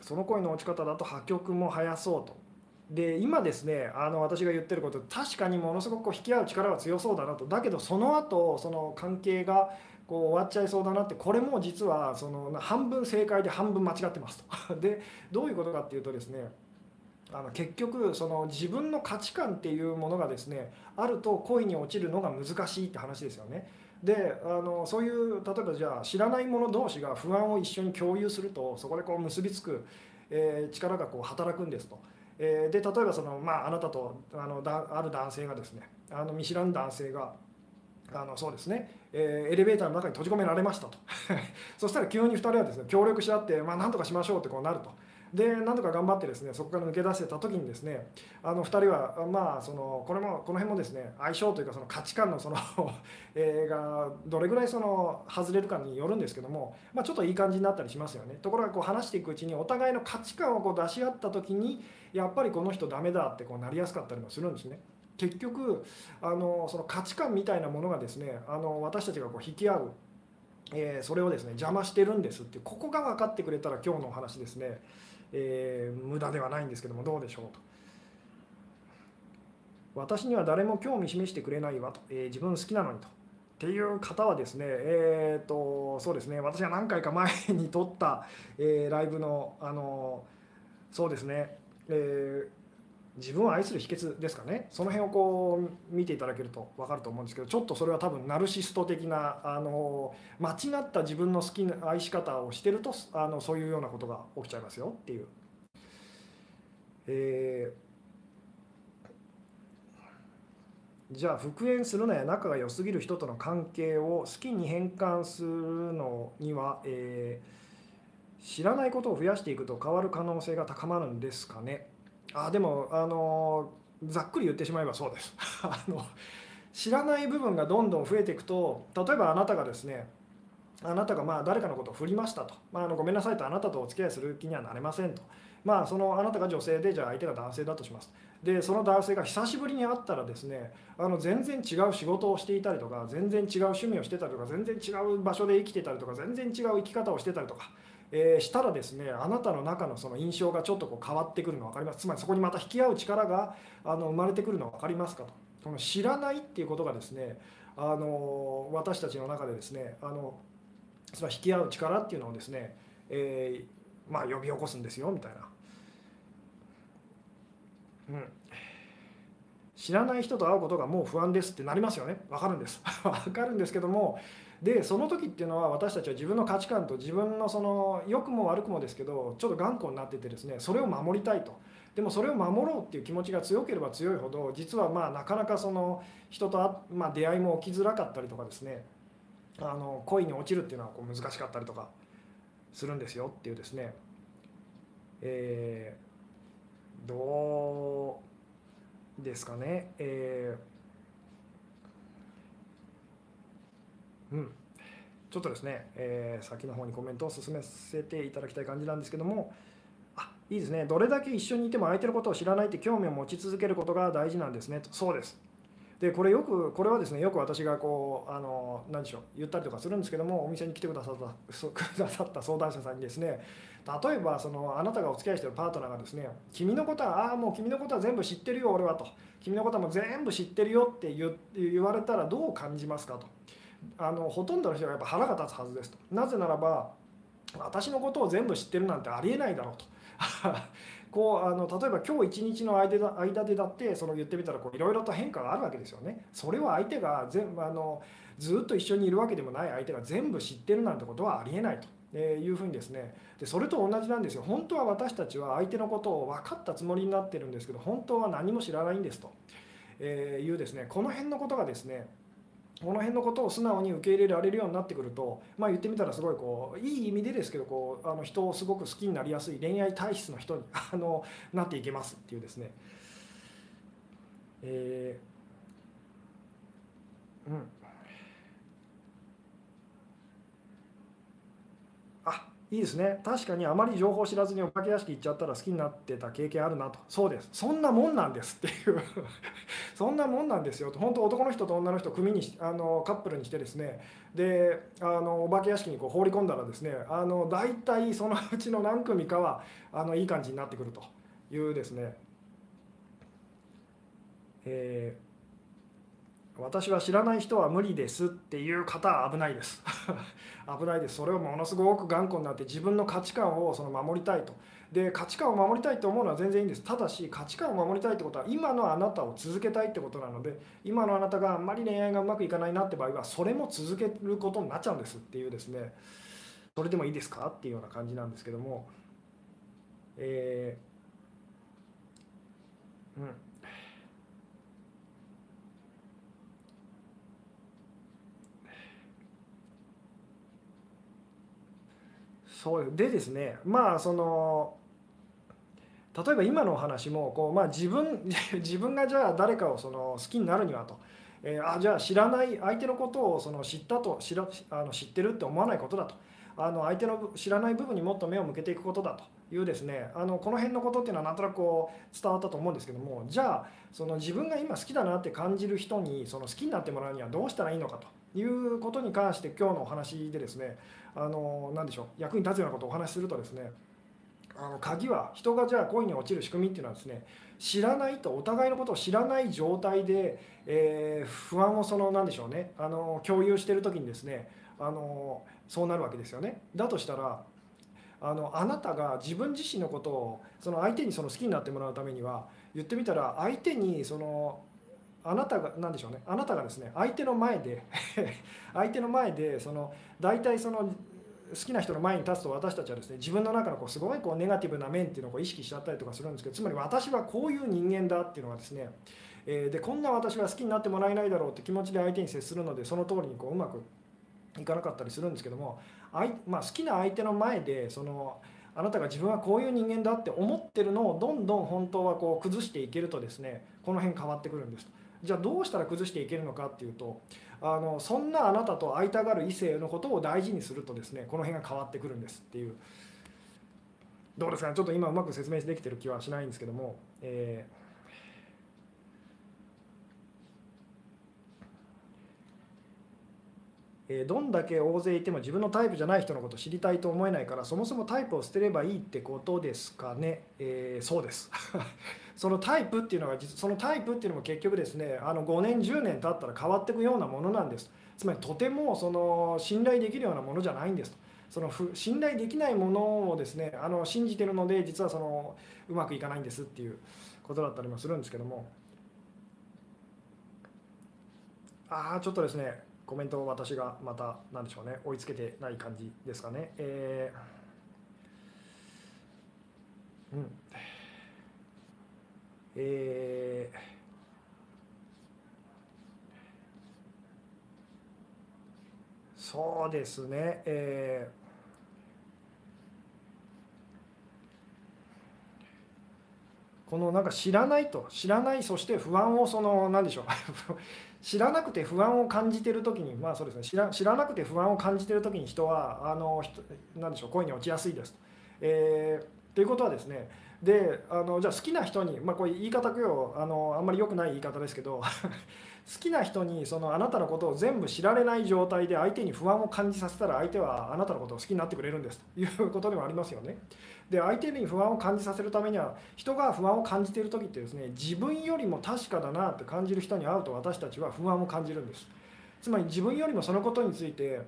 その恋の落ち方だと破局も早そうと。で今ですねあの私が言ってること確かにものすごくこう引き合う力は強そうだなとだけどその後その関係がこう終わっちゃいそうだなってこれも実はその半分正解で半分間違ってますと。でどういうことかっていうとですねあの結局その自分の価値観っていうものがですねあると恋に落ちるのが難しいって話ですよね。であのそういう例えばじゃあ知らない者同士が不安を一緒に共有するとそこでこう結びつく、えー、力がこう働くんですと。えー、で例えばその、まあ、あなたとあのだある男性がですねあの見知らぬ男性があのそうですね、えー、エレベーターの中に閉じ込められましたと そしたら急に2人はですね協力し合って、まあ、何とかしましょうってこうなると。でなんとか頑張ってですねそこから抜け出せた時にですねあの2人はまあそのこれもこの辺もですね相性というかその価値観のその えがどれぐらいその外れるかによるんですけども、まあ、ちょっといい感じになったりしますよねところがこう話していくうちにお互いの価値観をこう出し合った時にやっぱりこの人ダメだってこうなりやすかったりもするんですね。結局あのその価値観みたいなものがですねあの私たちがこう引き合う、えー、それをですね邪魔してるんですってここが分かってくれたら今日のお話ですね、えー、無駄ではないんですけどもどうでしょうと。私には誰も興味示してくれないわと、えー、自分好きなのにと。っていう方はですね、えーとそうですね、私が何回か前に撮った、えー、ライブのあのそうですねえー、自分を愛する秘訣ですかねその辺をこう見ていただけると分かると思うんですけどちょっとそれは多分ナルシスト的なあの間違った自分の好きな愛し方をしてるとあのそういうようなことが起きちゃいますよっていう。えーじゃあ復縁するのや仲が良すぎる人との関係を好きに変換するのには、えー、知らないことを増やしていくと変わる可能性が高まるんですかね。あでもあのざっくり言ってしまえばそうです。あの知らない部分がどんどん増えていくと例えばあなたがですねあなたがまあ誰かのことを振りましたと、まあ、あのごめんなさいとあなたとお付き合いする気にはなれませんと、まあ、そのあなたが女性でじゃあ相手が男性だとします。でその男性が久しぶりに会ったらですねあの全然違う仕事をしていたりとか全然違う趣味をしてたりとか全然違う場所で生きてたりとか全然違う生き方をしてたりとか、えー、したらですねあなたの中のその印象がちょっとこう変わってくるの分かります？つまりそこにまた引き合う力があの生まれてくるの分かりますかと。この知らないっていうことがですねあの私たちの中でですねあのその引き合う力っていうのをですね、えー、まあ、呼び起こすんですよみたいな。うん、知らない人と会うことがもう不安ですってなりますよね。分かるんです。分かるんですけどもでその時っていうのは私たちは自分の価値観と自分のその良くも悪くもですけどちょっと頑固になっててですねそれを守りたいと。でもそれを守ろうっていう気持ちが強ければ強いほど実はまあなかなかその人とまあ出会いも起きづらかったりとかですねあの恋に落ちるっていうのはこう難しかったりとかするんですよっていうですね、えー、どうですかね、えー、うん。ちょっとですね、えー、先の方にコメントを進めせていただきたい感じなんですけどもあいいですね。どれだけ一緒にいても相手のことを知らないって興味を持ち続けることが大事なんですねと。そうです。でこれよくこれはですねよく私がこうあの何でしょう言ったりとかするんですけどもお店に来てくださったくださった相談者さんにですね例えばそのあなたがお付き合いしてるパートナーがですね「君のことはああもう君のことは全部知ってるよ俺は」と「君のことはもう全部知ってるよ」って言言われたらどう感じますかと。あのほとんどの人がやっぱ腹が立つはずですと。なぜならば私のことを全部知ってるなんてありえないだろうと。こうあの例えば今日一日の間だ間でだってその言ってみたらいろいろと変化があるわけですよね。それは相手が全あのずっと一緒にいるわけでもない相手が全部知ってるなんてことはありえないと。いうふうにですね。でそれと同じなんですよ。本当は私たちは相手のことを分かったつもりになってるんですけど本当は何も知らないんですと。えいうですね。この辺のことがですねこの辺のことを素直に受け入れられるようになってくると、まあ、言ってみたらすごいこういい意味でですけどこうあの人をすごく好きになりやすい恋愛体質の人に あのなっていけますっていうですね、えー、うん。いいですね。確かにあまり情報知らずにお化け屋敷行っちゃったら好きになってた経験あるなと。そうです。そんなもんなんですっていう。そんなもんなんですよと。本当男の人と女の人組にあのカップルにしてですね。であのお化け屋敷にこう放り込んだらですねあの大体そのうちの何組かはあのいい感じになってくるというですね。えー私は知らない人は無理ですっていう方は危ないです。危ないです。それをものすごく頑固になって自分の価値観をその守りたいと。で価値観を守りたいと思うのは全然いいんです。ただし価値観を守りたいってことは今のあなたを続けたいってことなので今のあなたがあんまり恋愛がうまくいかないなって場合はそれも続けることになっちゃうんですっていうですね。それでもいいですかっていうような感じなんですけども。えー、うん。そうでですねまあその例えば今のお話もこう、まあ、自分 自分がじゃあ誰かをその好きになるにはと、えー、あじゃあ知らない相手のことをその知ったと知らあの知ってるって思わないことだと。あの相手の知らない部分にもっと目を向けていくことだというですねあのこの辺のことっていうのはなんとなくこう伝わったと思うんですけどもじゃあその自分が今好きだなって感じる人にその好きになってもらうにはどうしたらいいのかと。いうことに関して今日のお話でですねあの何でしょう役に立つようなことをお話しするとですねあの鍵は人がじゃあ恋に落ちる仕組みっていうのはですね知らないとお互いのことを知らない状態で、えー、不安をその何でしょうねあの共有してる時にですねあのそうなるわけですよね。だとしたらあのあなたが自分自身のことをその相手にその好きになってもらうためには言ってみたら相手にそのあなたが何でしょうね。あなたがですね相手の前で 相手の前でその大体その好きな人の前に立つと私たちはですね自分の中のこうすごいこうネガティブな面っていうのを意識しちゃったりとかするんですけどつまり私はこういう人間だっていうのがですね、えー、でこんな私は好きになってもらえないだろうって気持ちで相手に接するのでその通りにこううまくいかなかったりするんですけどもあい、まあ、好きな相手の前でそのあなたが自分はこういう人間だって思ってるのをどんどん本当はこう崩していけるとですねこの辺変わってくるんです。じゃあどうしたら崩していけるのかっていうとあのそんなあなたと会いたがる異性のことを大事にするとですねこの辺が変わってくるんですっていう。どうですかね？ちょっと今うまく説明できてる気はしないんですけども、えーどんだけ大勢いても自分のタイプじゃない人のことを知りたいと思えないからそもそもタイプを捨てればいいってことですかね、えー、そうです。そのタイプっていうのがそのタイプっていうのも結局ですねあの5年10年経ったら変わっていくようなものなんです。つまりとてもその信頼できるようなものじゃないんです。その信頼できないものをですねあの信じてるので実はそのうまくいかないんですっていうことだったりもするんですけども。ああちょっとですねコメントを私がまた何でしょうね追いつけてない感じですかね。えー、うん。えー、そうですね、えー、このなんか知らないと知らないそして不安をその何でしょう 知らなくて不安を感じてる時にまあそうですね知ら知らなくて不安を感じてる時に人はあの何でしょう恋に落ちやすいです。えー、ということはですねであのじゃあ好きな人に、まあ、これ言い方くよあのあんまり良くない言い方ですけど 好きな人にそのあなたのことを全部知られない状態で相手に不安を感じさせたら相手はあなたのことを好きになってくれるんですということでもありますよね。で相手に不安を感じさせるためには人が不安を感じている時ってですね自分よりも確かだなって感じる人に会うと私たちは不安を感じるんです。つまり自分よりもそのことについて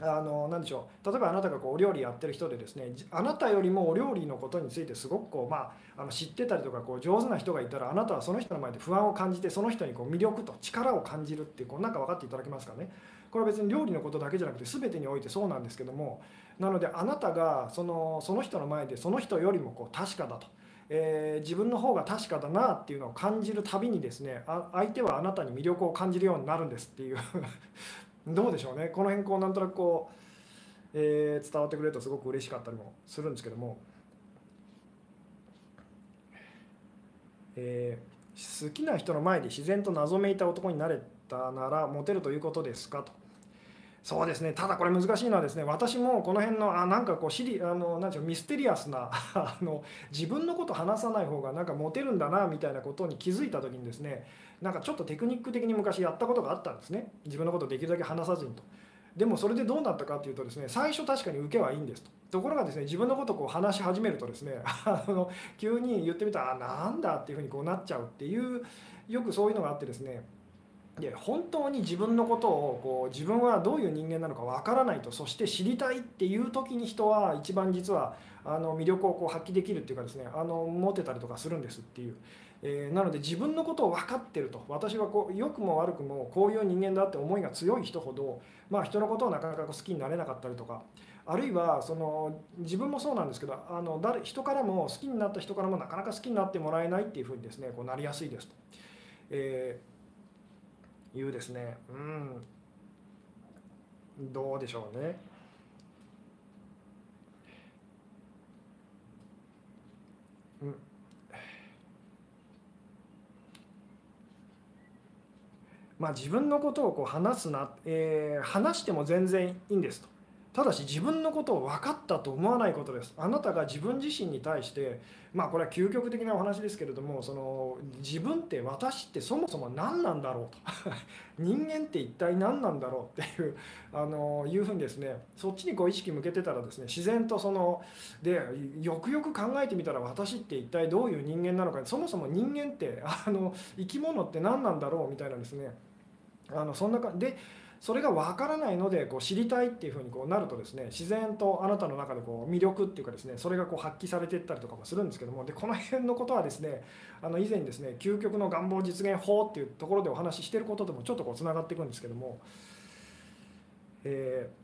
あの何でしょう例えばあなたがこうお料理やってる人でですねあなたよりもお料理のことについてすごくこう、まあ、あの知ってたりとかこう上手な人がいたらあなたはその人の前で不安を感じてその人にこう魅力と力を感じるっていうこうなんか分かっていただけますかねこれは別に料理のことだけじゃなくて全てにおいてそうなんですけどもなのであなたがそのその人の前でその人よりもこう確かだと。えー、自分の方が確かだなっていうのを感じるたびにですねあ相手はあなたに魅力を感じるようになるんですっていうどうでしょうね。この辺こうなんとなくこう、えー、伝わってくれるとすごく嬉しかったりもするんですけども、えー、好きな人の前で自然と謎めいた男になれたならモテるということですかと。そうですね。ただこれ難しいのはですね私もこの辺のあなんかこうシリあのなんていうミステリアスな あの自分のこと話さない方がなんかモテるんだなみたいなことに気づいた時にですねなんかちょっとテクニック的に昔やったことがあったんですね自分のことできるだけ話さずにと。でもそれでどうなったかっていうとですね最初確かに受けはいいんですと。ところがですね自分のことをこう話し始めるとですね あの急に言ってみたらあなんだっていうふうにこうなっちゃうっていうよくそういうのがあってですねで本当に自分のことをこう自分はどういう人間なのかわからないとそして知りたいっていう時に人は一番実はあの魅力をこう発揮できるっていうかですねあの持てたりとかするんですっていう、えー、なので自分のことを分かってると私はこう良くも悪くもこういう人間だって思いが強い人ほど、まあ、人のことをなかなか好きになれなかったりとかあるいはその自分もそうなんですけどあの誰人からも好きになった人からもなかなか好きになってもらえないっていうふうにですねこうなりやすいですと。えーいうですねうんどうでしょうね。うんまあ、自分のことをこう話すな、えー、話しても全然いいんですと。ただし自分のことを分かったと思わないことです。あなたが自分自身に対してまあこれは究極的なお話ですけれどもその自分って私ってそもそも何なんだろうと。人間って一体何なんだろうっていうあのいうふうにですねそっちにこう意識向けてたらですね自然とそのでよくよく考えてみたら私って一体どういう人間なのか。そもそも人間ってあの生き物って何なんだろうみたいなですねあのそんなかでそれが分からないのでこう知りたいっていうふうにこうなるとですね自然とあなたの中でこう魅力っていうかですねそれがこう発揮されていったりとかもするんですけどもでこの辺のことはですねあの以前にですね究極の願望実現法っていうところでお話ししてることともちょっとこうつながっていくんですけども、えー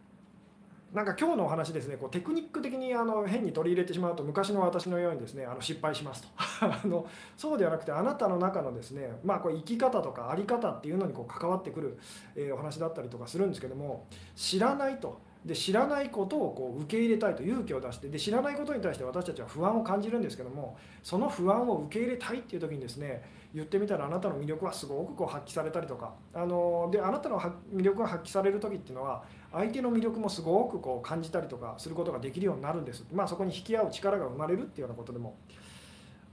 なんか今日のお話ですねこうテクニック的にあの変に取り入れてしまうと昔の私のようにですねあの失敗しますと。あのそうではなくてあなたの中のですねまあこれ生き方とか在り方っていうのにこう関わってくる、え、お話だったりとかするんですけども知らないと。で知らないことをこう受け入れたいと勇気を出して。で知らないことに対して私たちは不安を感じるんですけどもその不安を受け入れたいっていう時にですね言ってみたらあなたの魅力はすごくこう発揮されたりとか。あのであなたの魅力が発揮される時っていうのは相手の魅力もすごくこう感じたりとかすることができるようになるんです、まあ、そこに引き合う力が生まれるっていうようなことでも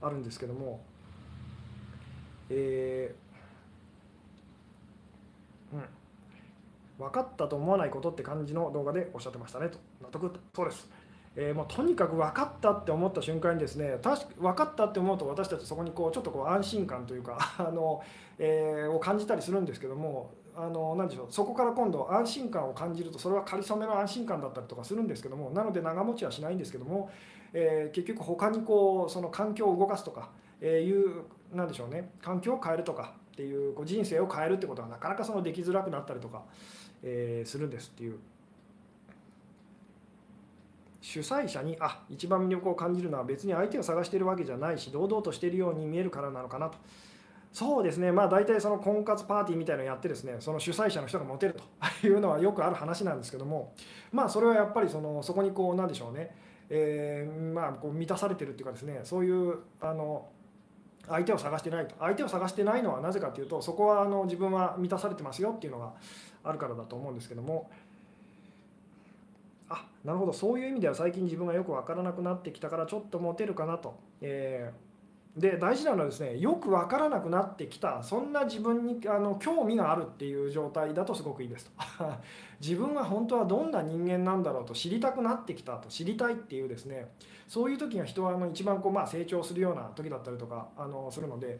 あるんですけども、えー、うん。分かったと思わないことって感じの動画でおっしゃってましたねと。納得。そうです、えー、もうとにかく分かったって思った瞬間にですね確か分かったって思うと私たちそこにこうちょっとこう安心感というか あの、えー、を感じたりするんですけどもあの何でしょうそこから今度安心感を感じるとそれはかりそめの安心感だったりとかするんですけどもなので長持ちはしないんですけども、えー、結局他にこうその環境を動かすとか、えいう何でしょうね環境を変えるとかっていうこう人生を変えるってことはなかなかそのできづらくなったりとか、え、するんですっていう。主催者にあ一番魅力を感じるのは別に相手を探しているわけじゃないし堂々としているように見えるからなのかなと。そうですね、まあ、大体その婚活パーティーみたいなのをやってですねその主催者の人がモテると。いうのはよくある話なんですけども、まあ、それはやっぱりそのそこにこうなんでしょうね、えー、まあ、こう満たされてるっていうかですね。そういうあの相手を探してないと。相手を探してないのはなぜかというとそこはあの自分は満たされてますよっていうのがあるからだと思うんですけども。あなるほど。そういう意味では最近自分がよく分からなくなってきたからちょっとモテるかなと、えー、で大事なのはですねよく分からなくなってきた。そんな自分にあの興味があるっていう状態だとすごくいいですと。自分は本当はどんな人間なんだろうと知りたくなってきたと。知りたいっていうですね。そういう時が人はあの一番こうまあ成長するような時だったりとかあのするので。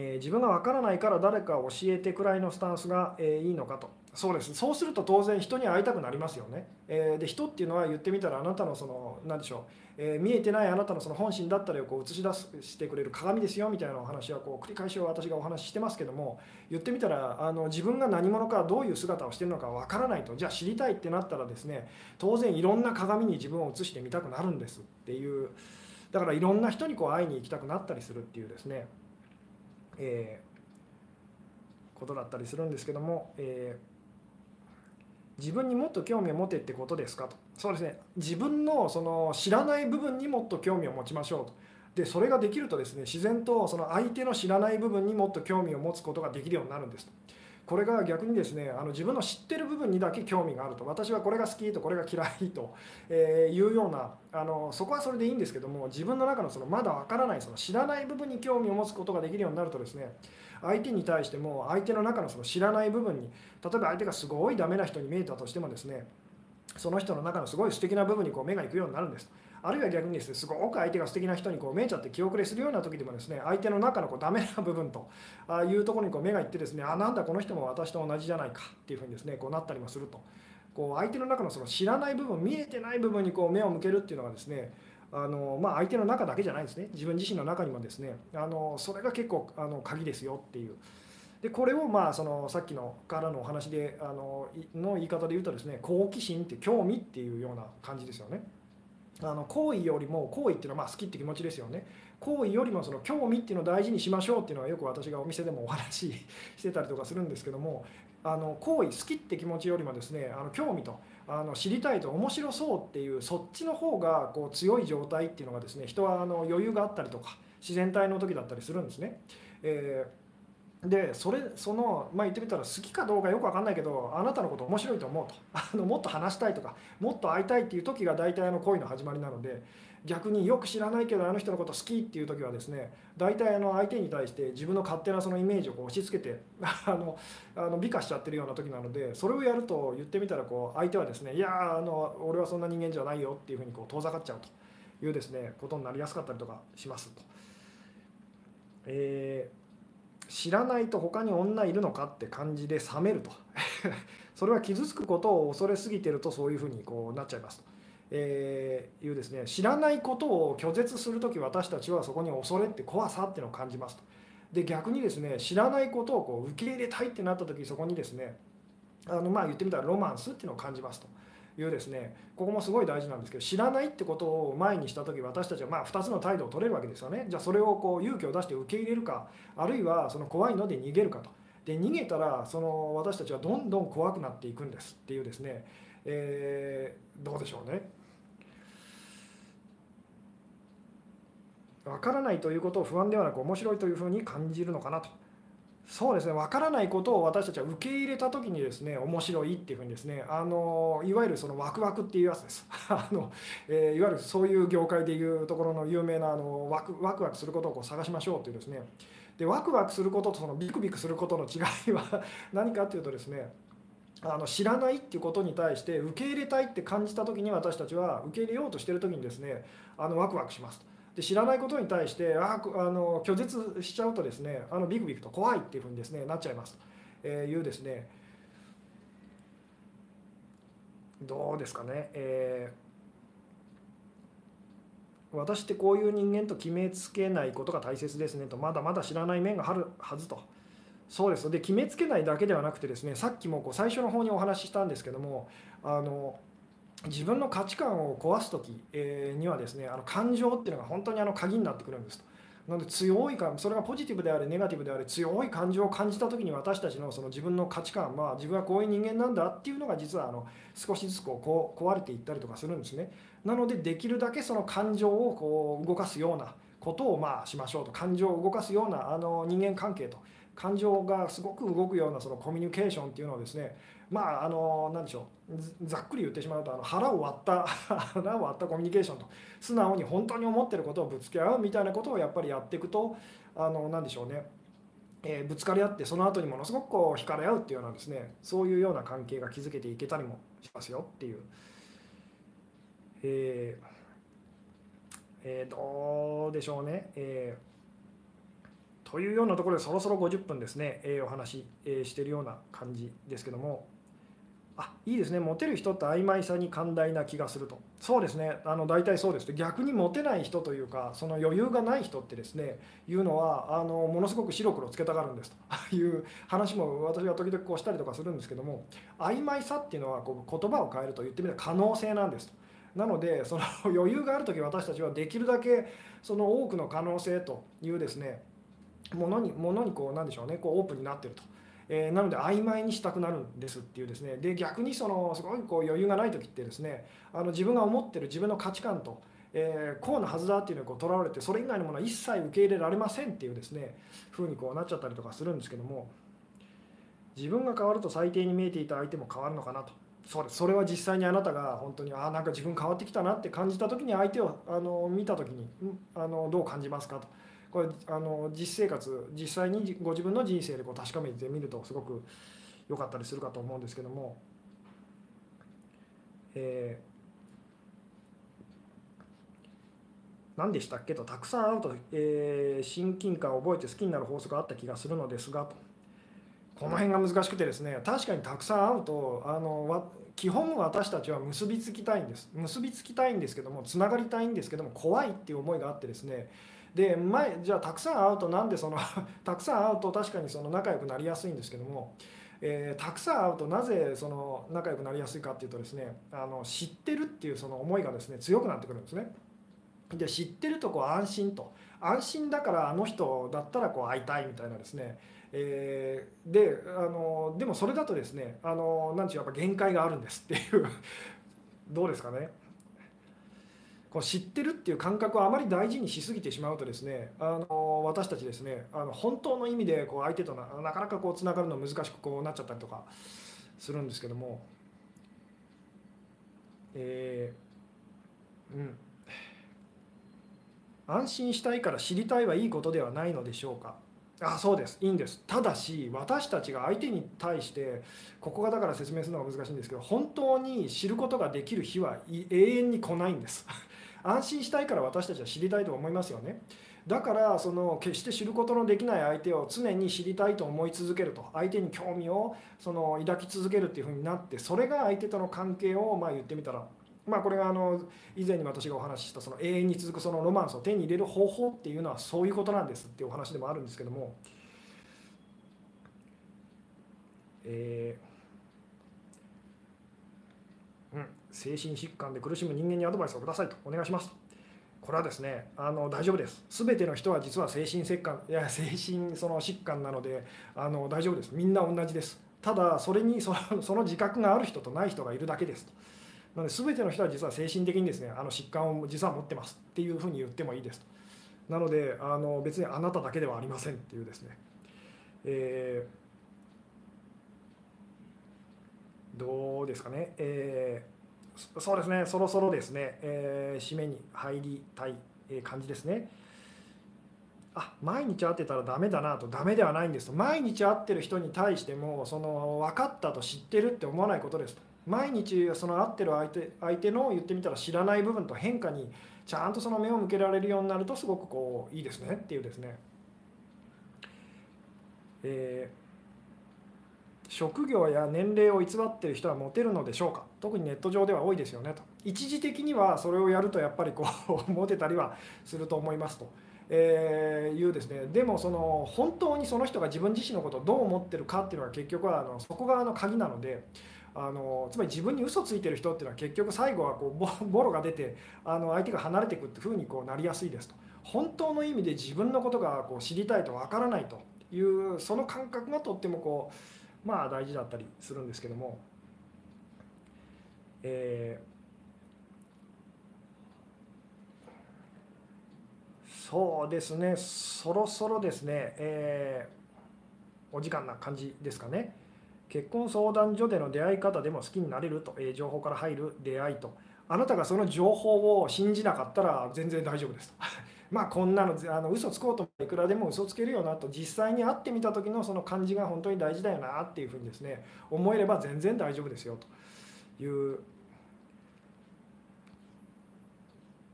えー、自分が分からないから誰か教えてくらいのスタンスが、えー、いいのかと。そうです。そうすると当然人に会いたくなりますよね、えー、で人っていうのは言ってみたらあなたのその何でしょう、え見えてないあなたのその本心だったりをこう映し出すしてくれる鏡ですよみたいなお話はこう繰り返し私がお話ししてますけども言ってみたらあの自分が何者かどういう姿をしてるのか分からないと。じゃあ知りたいってなったらですね当然いろんな鏡に自分を映してみたくなるんです。っていう。だからいろんな人にこう会いに行きたくなったりするっていうですね。えー、ことだったりするんですけども、えー、自分にもっと興味を持てってことですかと。そうですね。自分のその知らない部分にもっと興味を持ちましょうと。でそれができるとですね自然とその相手の知らない部分にもっと興味を持つことができるようになるんですと。これが逆にですねあの自分の知ってる部分にだけ興味があると私はこれが好きとこれが嫌いとえいうようなあのそこはそれでいいんですけども自分の中のそのまだわからないその知らない部分に興味を持つことができるようになるとですね相手に対しても相手の中のその知らない部分に例えば相手がすごいダメな人に見えたとしてもですねその人の中のすごい素敵な部分にこう目が行くようになるんです。あるいは逆にですねすごく相手が素敵な人にこう見えちゃって気遅れするような時でもですね相手の中のこうダメな部分というところにこう目がいってですねあなんだこの人も私と同じじゃないかっていうふうにですねこうなったりもすると。こう相手の中のその知らない部分見えてない部分にこう目を向けるっていうのがですねあのまあ、相手の中だけじゃないんですね。自分自身の中にもですね。あのそれが結構あの鍵ですよっていう。でこれをまあそのさっきのからのお話であのの言い方で言うとですね好奇心って興味っていうような感じですよね。あの好意よりも好意っていうのはまあ好きって気持ちですよね好意よりもその興味っていうのを大事にしましょうっていうのはよく私がお店でもお話ししてたりとかするんですけどもあの好意好きって気持ちよりもですねあの興味とあの知りたいと面白そうっていうそっちの方がこう強い状態っていうのがですね人はあの余裕があったりとか自然体の時だったりするんですね。えーでそれそのまあ言ってみたら好きかどうかよく分かんないけどあなたのこと面白いと思うと あのもっと話したいとかもっと会いたいっていう時が大体あの恋の始まりなので逆によく知らないけどあの人のこと好きっていう時はですね大体あの相手に対して自分の勝手なそのイメージをこう押し付けて あのあの美化しちゃってるような時なのでそれをやると言ってみたらこう相手はですねいやあの俺はそんな人間じゃないよっていうふうにこう遠ざかっちゃうというですねことになりやすかったりとかしますと。えー知らないと他に女いるのかって感じで冷めると。それは傷つくことを恐れすぎてるとそういうふうにこうなっちゃいますと、えー、いうですね知らないことを拒絶する時私たちはそこに恐れって怖さっていうのを感じますと。で逆にですね知らないことをこう受け入れたいってなった時そこにですねあのまあ言ってみたらロマンスっていうのを感じますと。いうですねここもすごい大事なんですけど知らないってことを前にした時私たちはまあ2つの態度を取れるわけですよね。じゃあそれをこう勇気を出して受け入れるかあるいはその怖いので逃げるかと。で逃げたらその私たちはどんどん怖くなっていくんですっていうですね、えー、どうでしょうね。分からないということを不安ではなく面白いというふうに感じるのかなと。そうですね。分からないことを私たちは受け入れた時にですね面白いっていうふうにですねあのいわゆるそのワクワクっていうやつです。あの、えー、いわゆるそういう業界でいうところの有名なあのワクワクワクすることをこう探しましょうというですね。でワクワクすることとそのビクビクすることの違いは 何かっていうとですねあの知らないっていうことに対して受け入れたいって感じた時に私たちは受け入れようとしてる時にですねあのワクワクしますと。で知らないことに対してああの拒絶しちゃうとですねあのビクビクと怖いっていうふうにですねなっちゃいますというですね。どうですかね、えー、私ってこういう人間と決めつけないことが大切ですねとまだまだ知らない面があるはずと。そうです。で決めつけないだけではなくてですねさっきもこう最初の方にお話ししたんですけどもあの自分の価値観を壊す時にはですねあの感情っていうのが本当にあの鍵になってくるんですと。なので強いかそれがポジティブであれネガティブであれ強い感情を感じた時に私たちのその自分の価値観は自分はこういう人間なんだっていうのが実はあの少しずつこう壊れていったりとかするんですね。なのでできるだけその感情をこう動かすようなことをまあしましょうと感情を動かすようなあの人間関係と感情がすごく動くようなそのコミュニケーションっていうのをですねまああの何でしょうざっくり言ってしまうとあの腹を割った 腹を割ったコミュニケーションと素直に本当に思ってることをぶつけ合うみたいなことをやっぱりやっていくとあの何でしょうね。えー、ぶつかり合ってその後にものすごくこう惹かれ合うっていうようなですねそういうような関係が築けていけたりもしますよっていう、えーえー、どうでしょうね、えー、というようなところでそろそろ50分ですね、えー、お話し、えしてるような感じですけども。あいいですね。モテる人って曖昧さに寛大な気がすると。そうですね。あの大体そうです。逆にモテない人というかその余裕がない人ってですねいうのはあのものすごく白黒つけたがるんですと。いう話も私は時々こうしたりとかするんですけども曖昧さっていうのはこう言葉を変えると言ってみたら可能性なんですと。なのでその 余裕がある時私たちはできるだけその多くの可能性というですねものにものにこうなんでしょうね。こうオープンになってると。えー、なので曖昧にしたくなるんですっていうですねで逆にそのすごいこう余裕がない時ってですねあの自分が思ってる自分の価値観と、えー、こうなはずだっていうのにとらわれてそれ以外のものは一切受け入れられませんっていうですねふうにこうなっちゃったりとかするんですけども自分が変わると最低に見えていた相手も変わるのかなと。そうですそれは実際にあなたが本当にあなんか自分変わってきたなって感じた時に相手をあの見た時にあのどう感じますかと。これあの実生活実際にご自分の人生でこう確かめてみるとすごく良かったりするかと思うんですけども、えー、何でしたっけとたくさん会うと、えー、親近感を覚えて好きになる法則があった気がするのですがとこの辺が難しくてですね確かにたくさん会うとあの基本私たちは結びつきたいんです。結びつきたいんですけどもつながりたいんですけども怖いっていう思いがあってですねで前じゃあたくさん会うとなんでその たくさん会うと確かにその仲良くなりやすいんですけども、えー、たくさん会うとなぜその仲良くなりやすいかっていうとですねあの知ってるっていうその思いがですね強くなってくるんですね。で知ってるとこう安心と。安心だからあの人だったらこう会いたいみたいなですね、えー、であのでもそれだとですねあのなんちゅうやっぱ限界があるんですっていう。どうですかね。こう知ってるっていう感覚をあまり大事にしすぎてしまうとですねあの私たちですねあの本当の意味でこう相手とななかなかこうつながるの難しくこうなっちゃったりとかするんですけども。えー、うん。安心したいから知りたいはいいことではないのでしょうか。あそうです。いいんです。ただし私たちが相手に対してここがだから説明するのが難しいんですけど本当に知ることができる日は永遠に来ないんです。安心したいから私たちは知りたいと思いますよね。だからその決して知ることのできない相手を常に知りたいと思い続けると。相手に興味をその抱き続けるっていうふうになってそれが相手との関係をまあ言ってみたらまあこれがあの以前に私がお話ししたその永遠に続くそのロマンスを手に入れる方法っていうのはそういうことなんですっていうお話でもあるんですけども。えーうん、精神疾患で苦しむ人間にアドバイスをくださいとお願いします。これはですねあの大丈夫です。全ての人は実は精神疾患いや精神その疾患なのであの大丈夫です。みんな同じです。ただそれにそのその自覚がある人とない人がいるだけです。となので全ての人は実は精神的にですねあの疾患を実は持ってます。っていうふうに言ってもいいです。となのであの別にあなただけではありませんっていうですね、えー、どうですかね、えー、そうですね。そろそろですね、えー、締めに入りたい感じですね。あ毎日会ってたらダメだなと。ダメではないんですと。毎日会ってる人に対してもその分かったと知ってるって思わないことですと。毎日その会ってる相手相手の言ってみたら知らない部分と変化にちゃんとその目を向けられるようになるとすごくこういいですねっていうですね、えー、職業や年齢を偽ってる人はモテるのでしょうか？特にネット上では多いですよねと。一時的にはそれをやるとやっぱりこう モテたりはすると思いますと。えー、いうですね。でもその本当にその人が自分自身のことをどう思ってるかっていうのは結局はあのそこがあの鍵なのであのつまり自分に嘘ついてる人っていうのは結局最後はこう ボロが出てあの相手が離れていくっていうふうにこうなりやすいですと。本当の意味で自分のことがこう知りたいとわからないというその感覚がとってもこうまあ大事だったりするんですけども、えー、そうですね。そろそろですね、えー、お時間な感じですかね。結婚相談所での出会い方でも好きになれると、えー、情報から入る出会いと。あなたがその情報を信じなかったら全然大丈夫ですと。まあこんなのあの嘘つこうといくらでも嘘つけるよなと。実際に会ってみた時のその感じが本当に大事だよなっていうふうにですね思えれば全然大丈夫ですよと。いう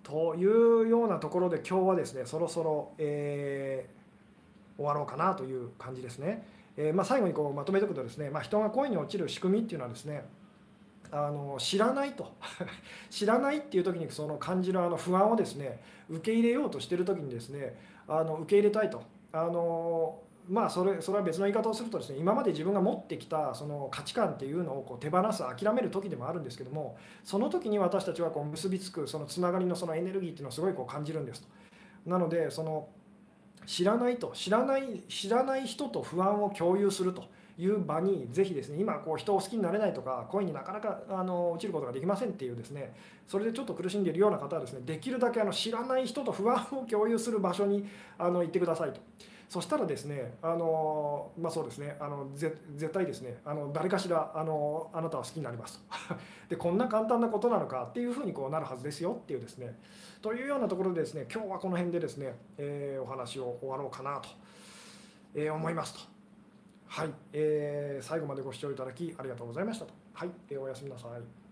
というようなところで今日はですねそろそろ、えー、終わろうかなという感じですね。えー、まあ、最後にこうまとめておくとですね、まあ、人が恋に落ちる仕組みっていうのはですねあの知らないと 知らないっていう時にその感じるあの不安をですね受け入れようとしてる時にですねあの受け入れたいとあのまあそれそれは別の言い方をするとですね今まで自分が持ってきたその価値観っていうのをこう手放す諦める時でもあるんですけどもその時に私たちはこう結びつくそのつながりのそのエネルギーっていうのをすごいこう感じるんですと。なのでその知らないと知らない知らない人と不安を共有するという場にぜひですね今こう人を好きになれないとか恋になかなかあの落ちることができませんっていうですねそれでちょっと苦しんでいるような方はですねできるだけあの知らない人と不安を共有する場所にあの行ってくださいと。そしたらですね、あのまあ、そうですねあの絶対ですねあの誰かしらあのあなたは好きになりますと。でこんな簡単なことなのかっていうふうにこうなるはずですよっていうですね。というようなところでですね今日はこの辺でですね、えー、お話を終わろうかなと、えー、思いますと。はい、えー、最後までご視聴いただきありがとうございましたと。はい、えー、おやすみなさい。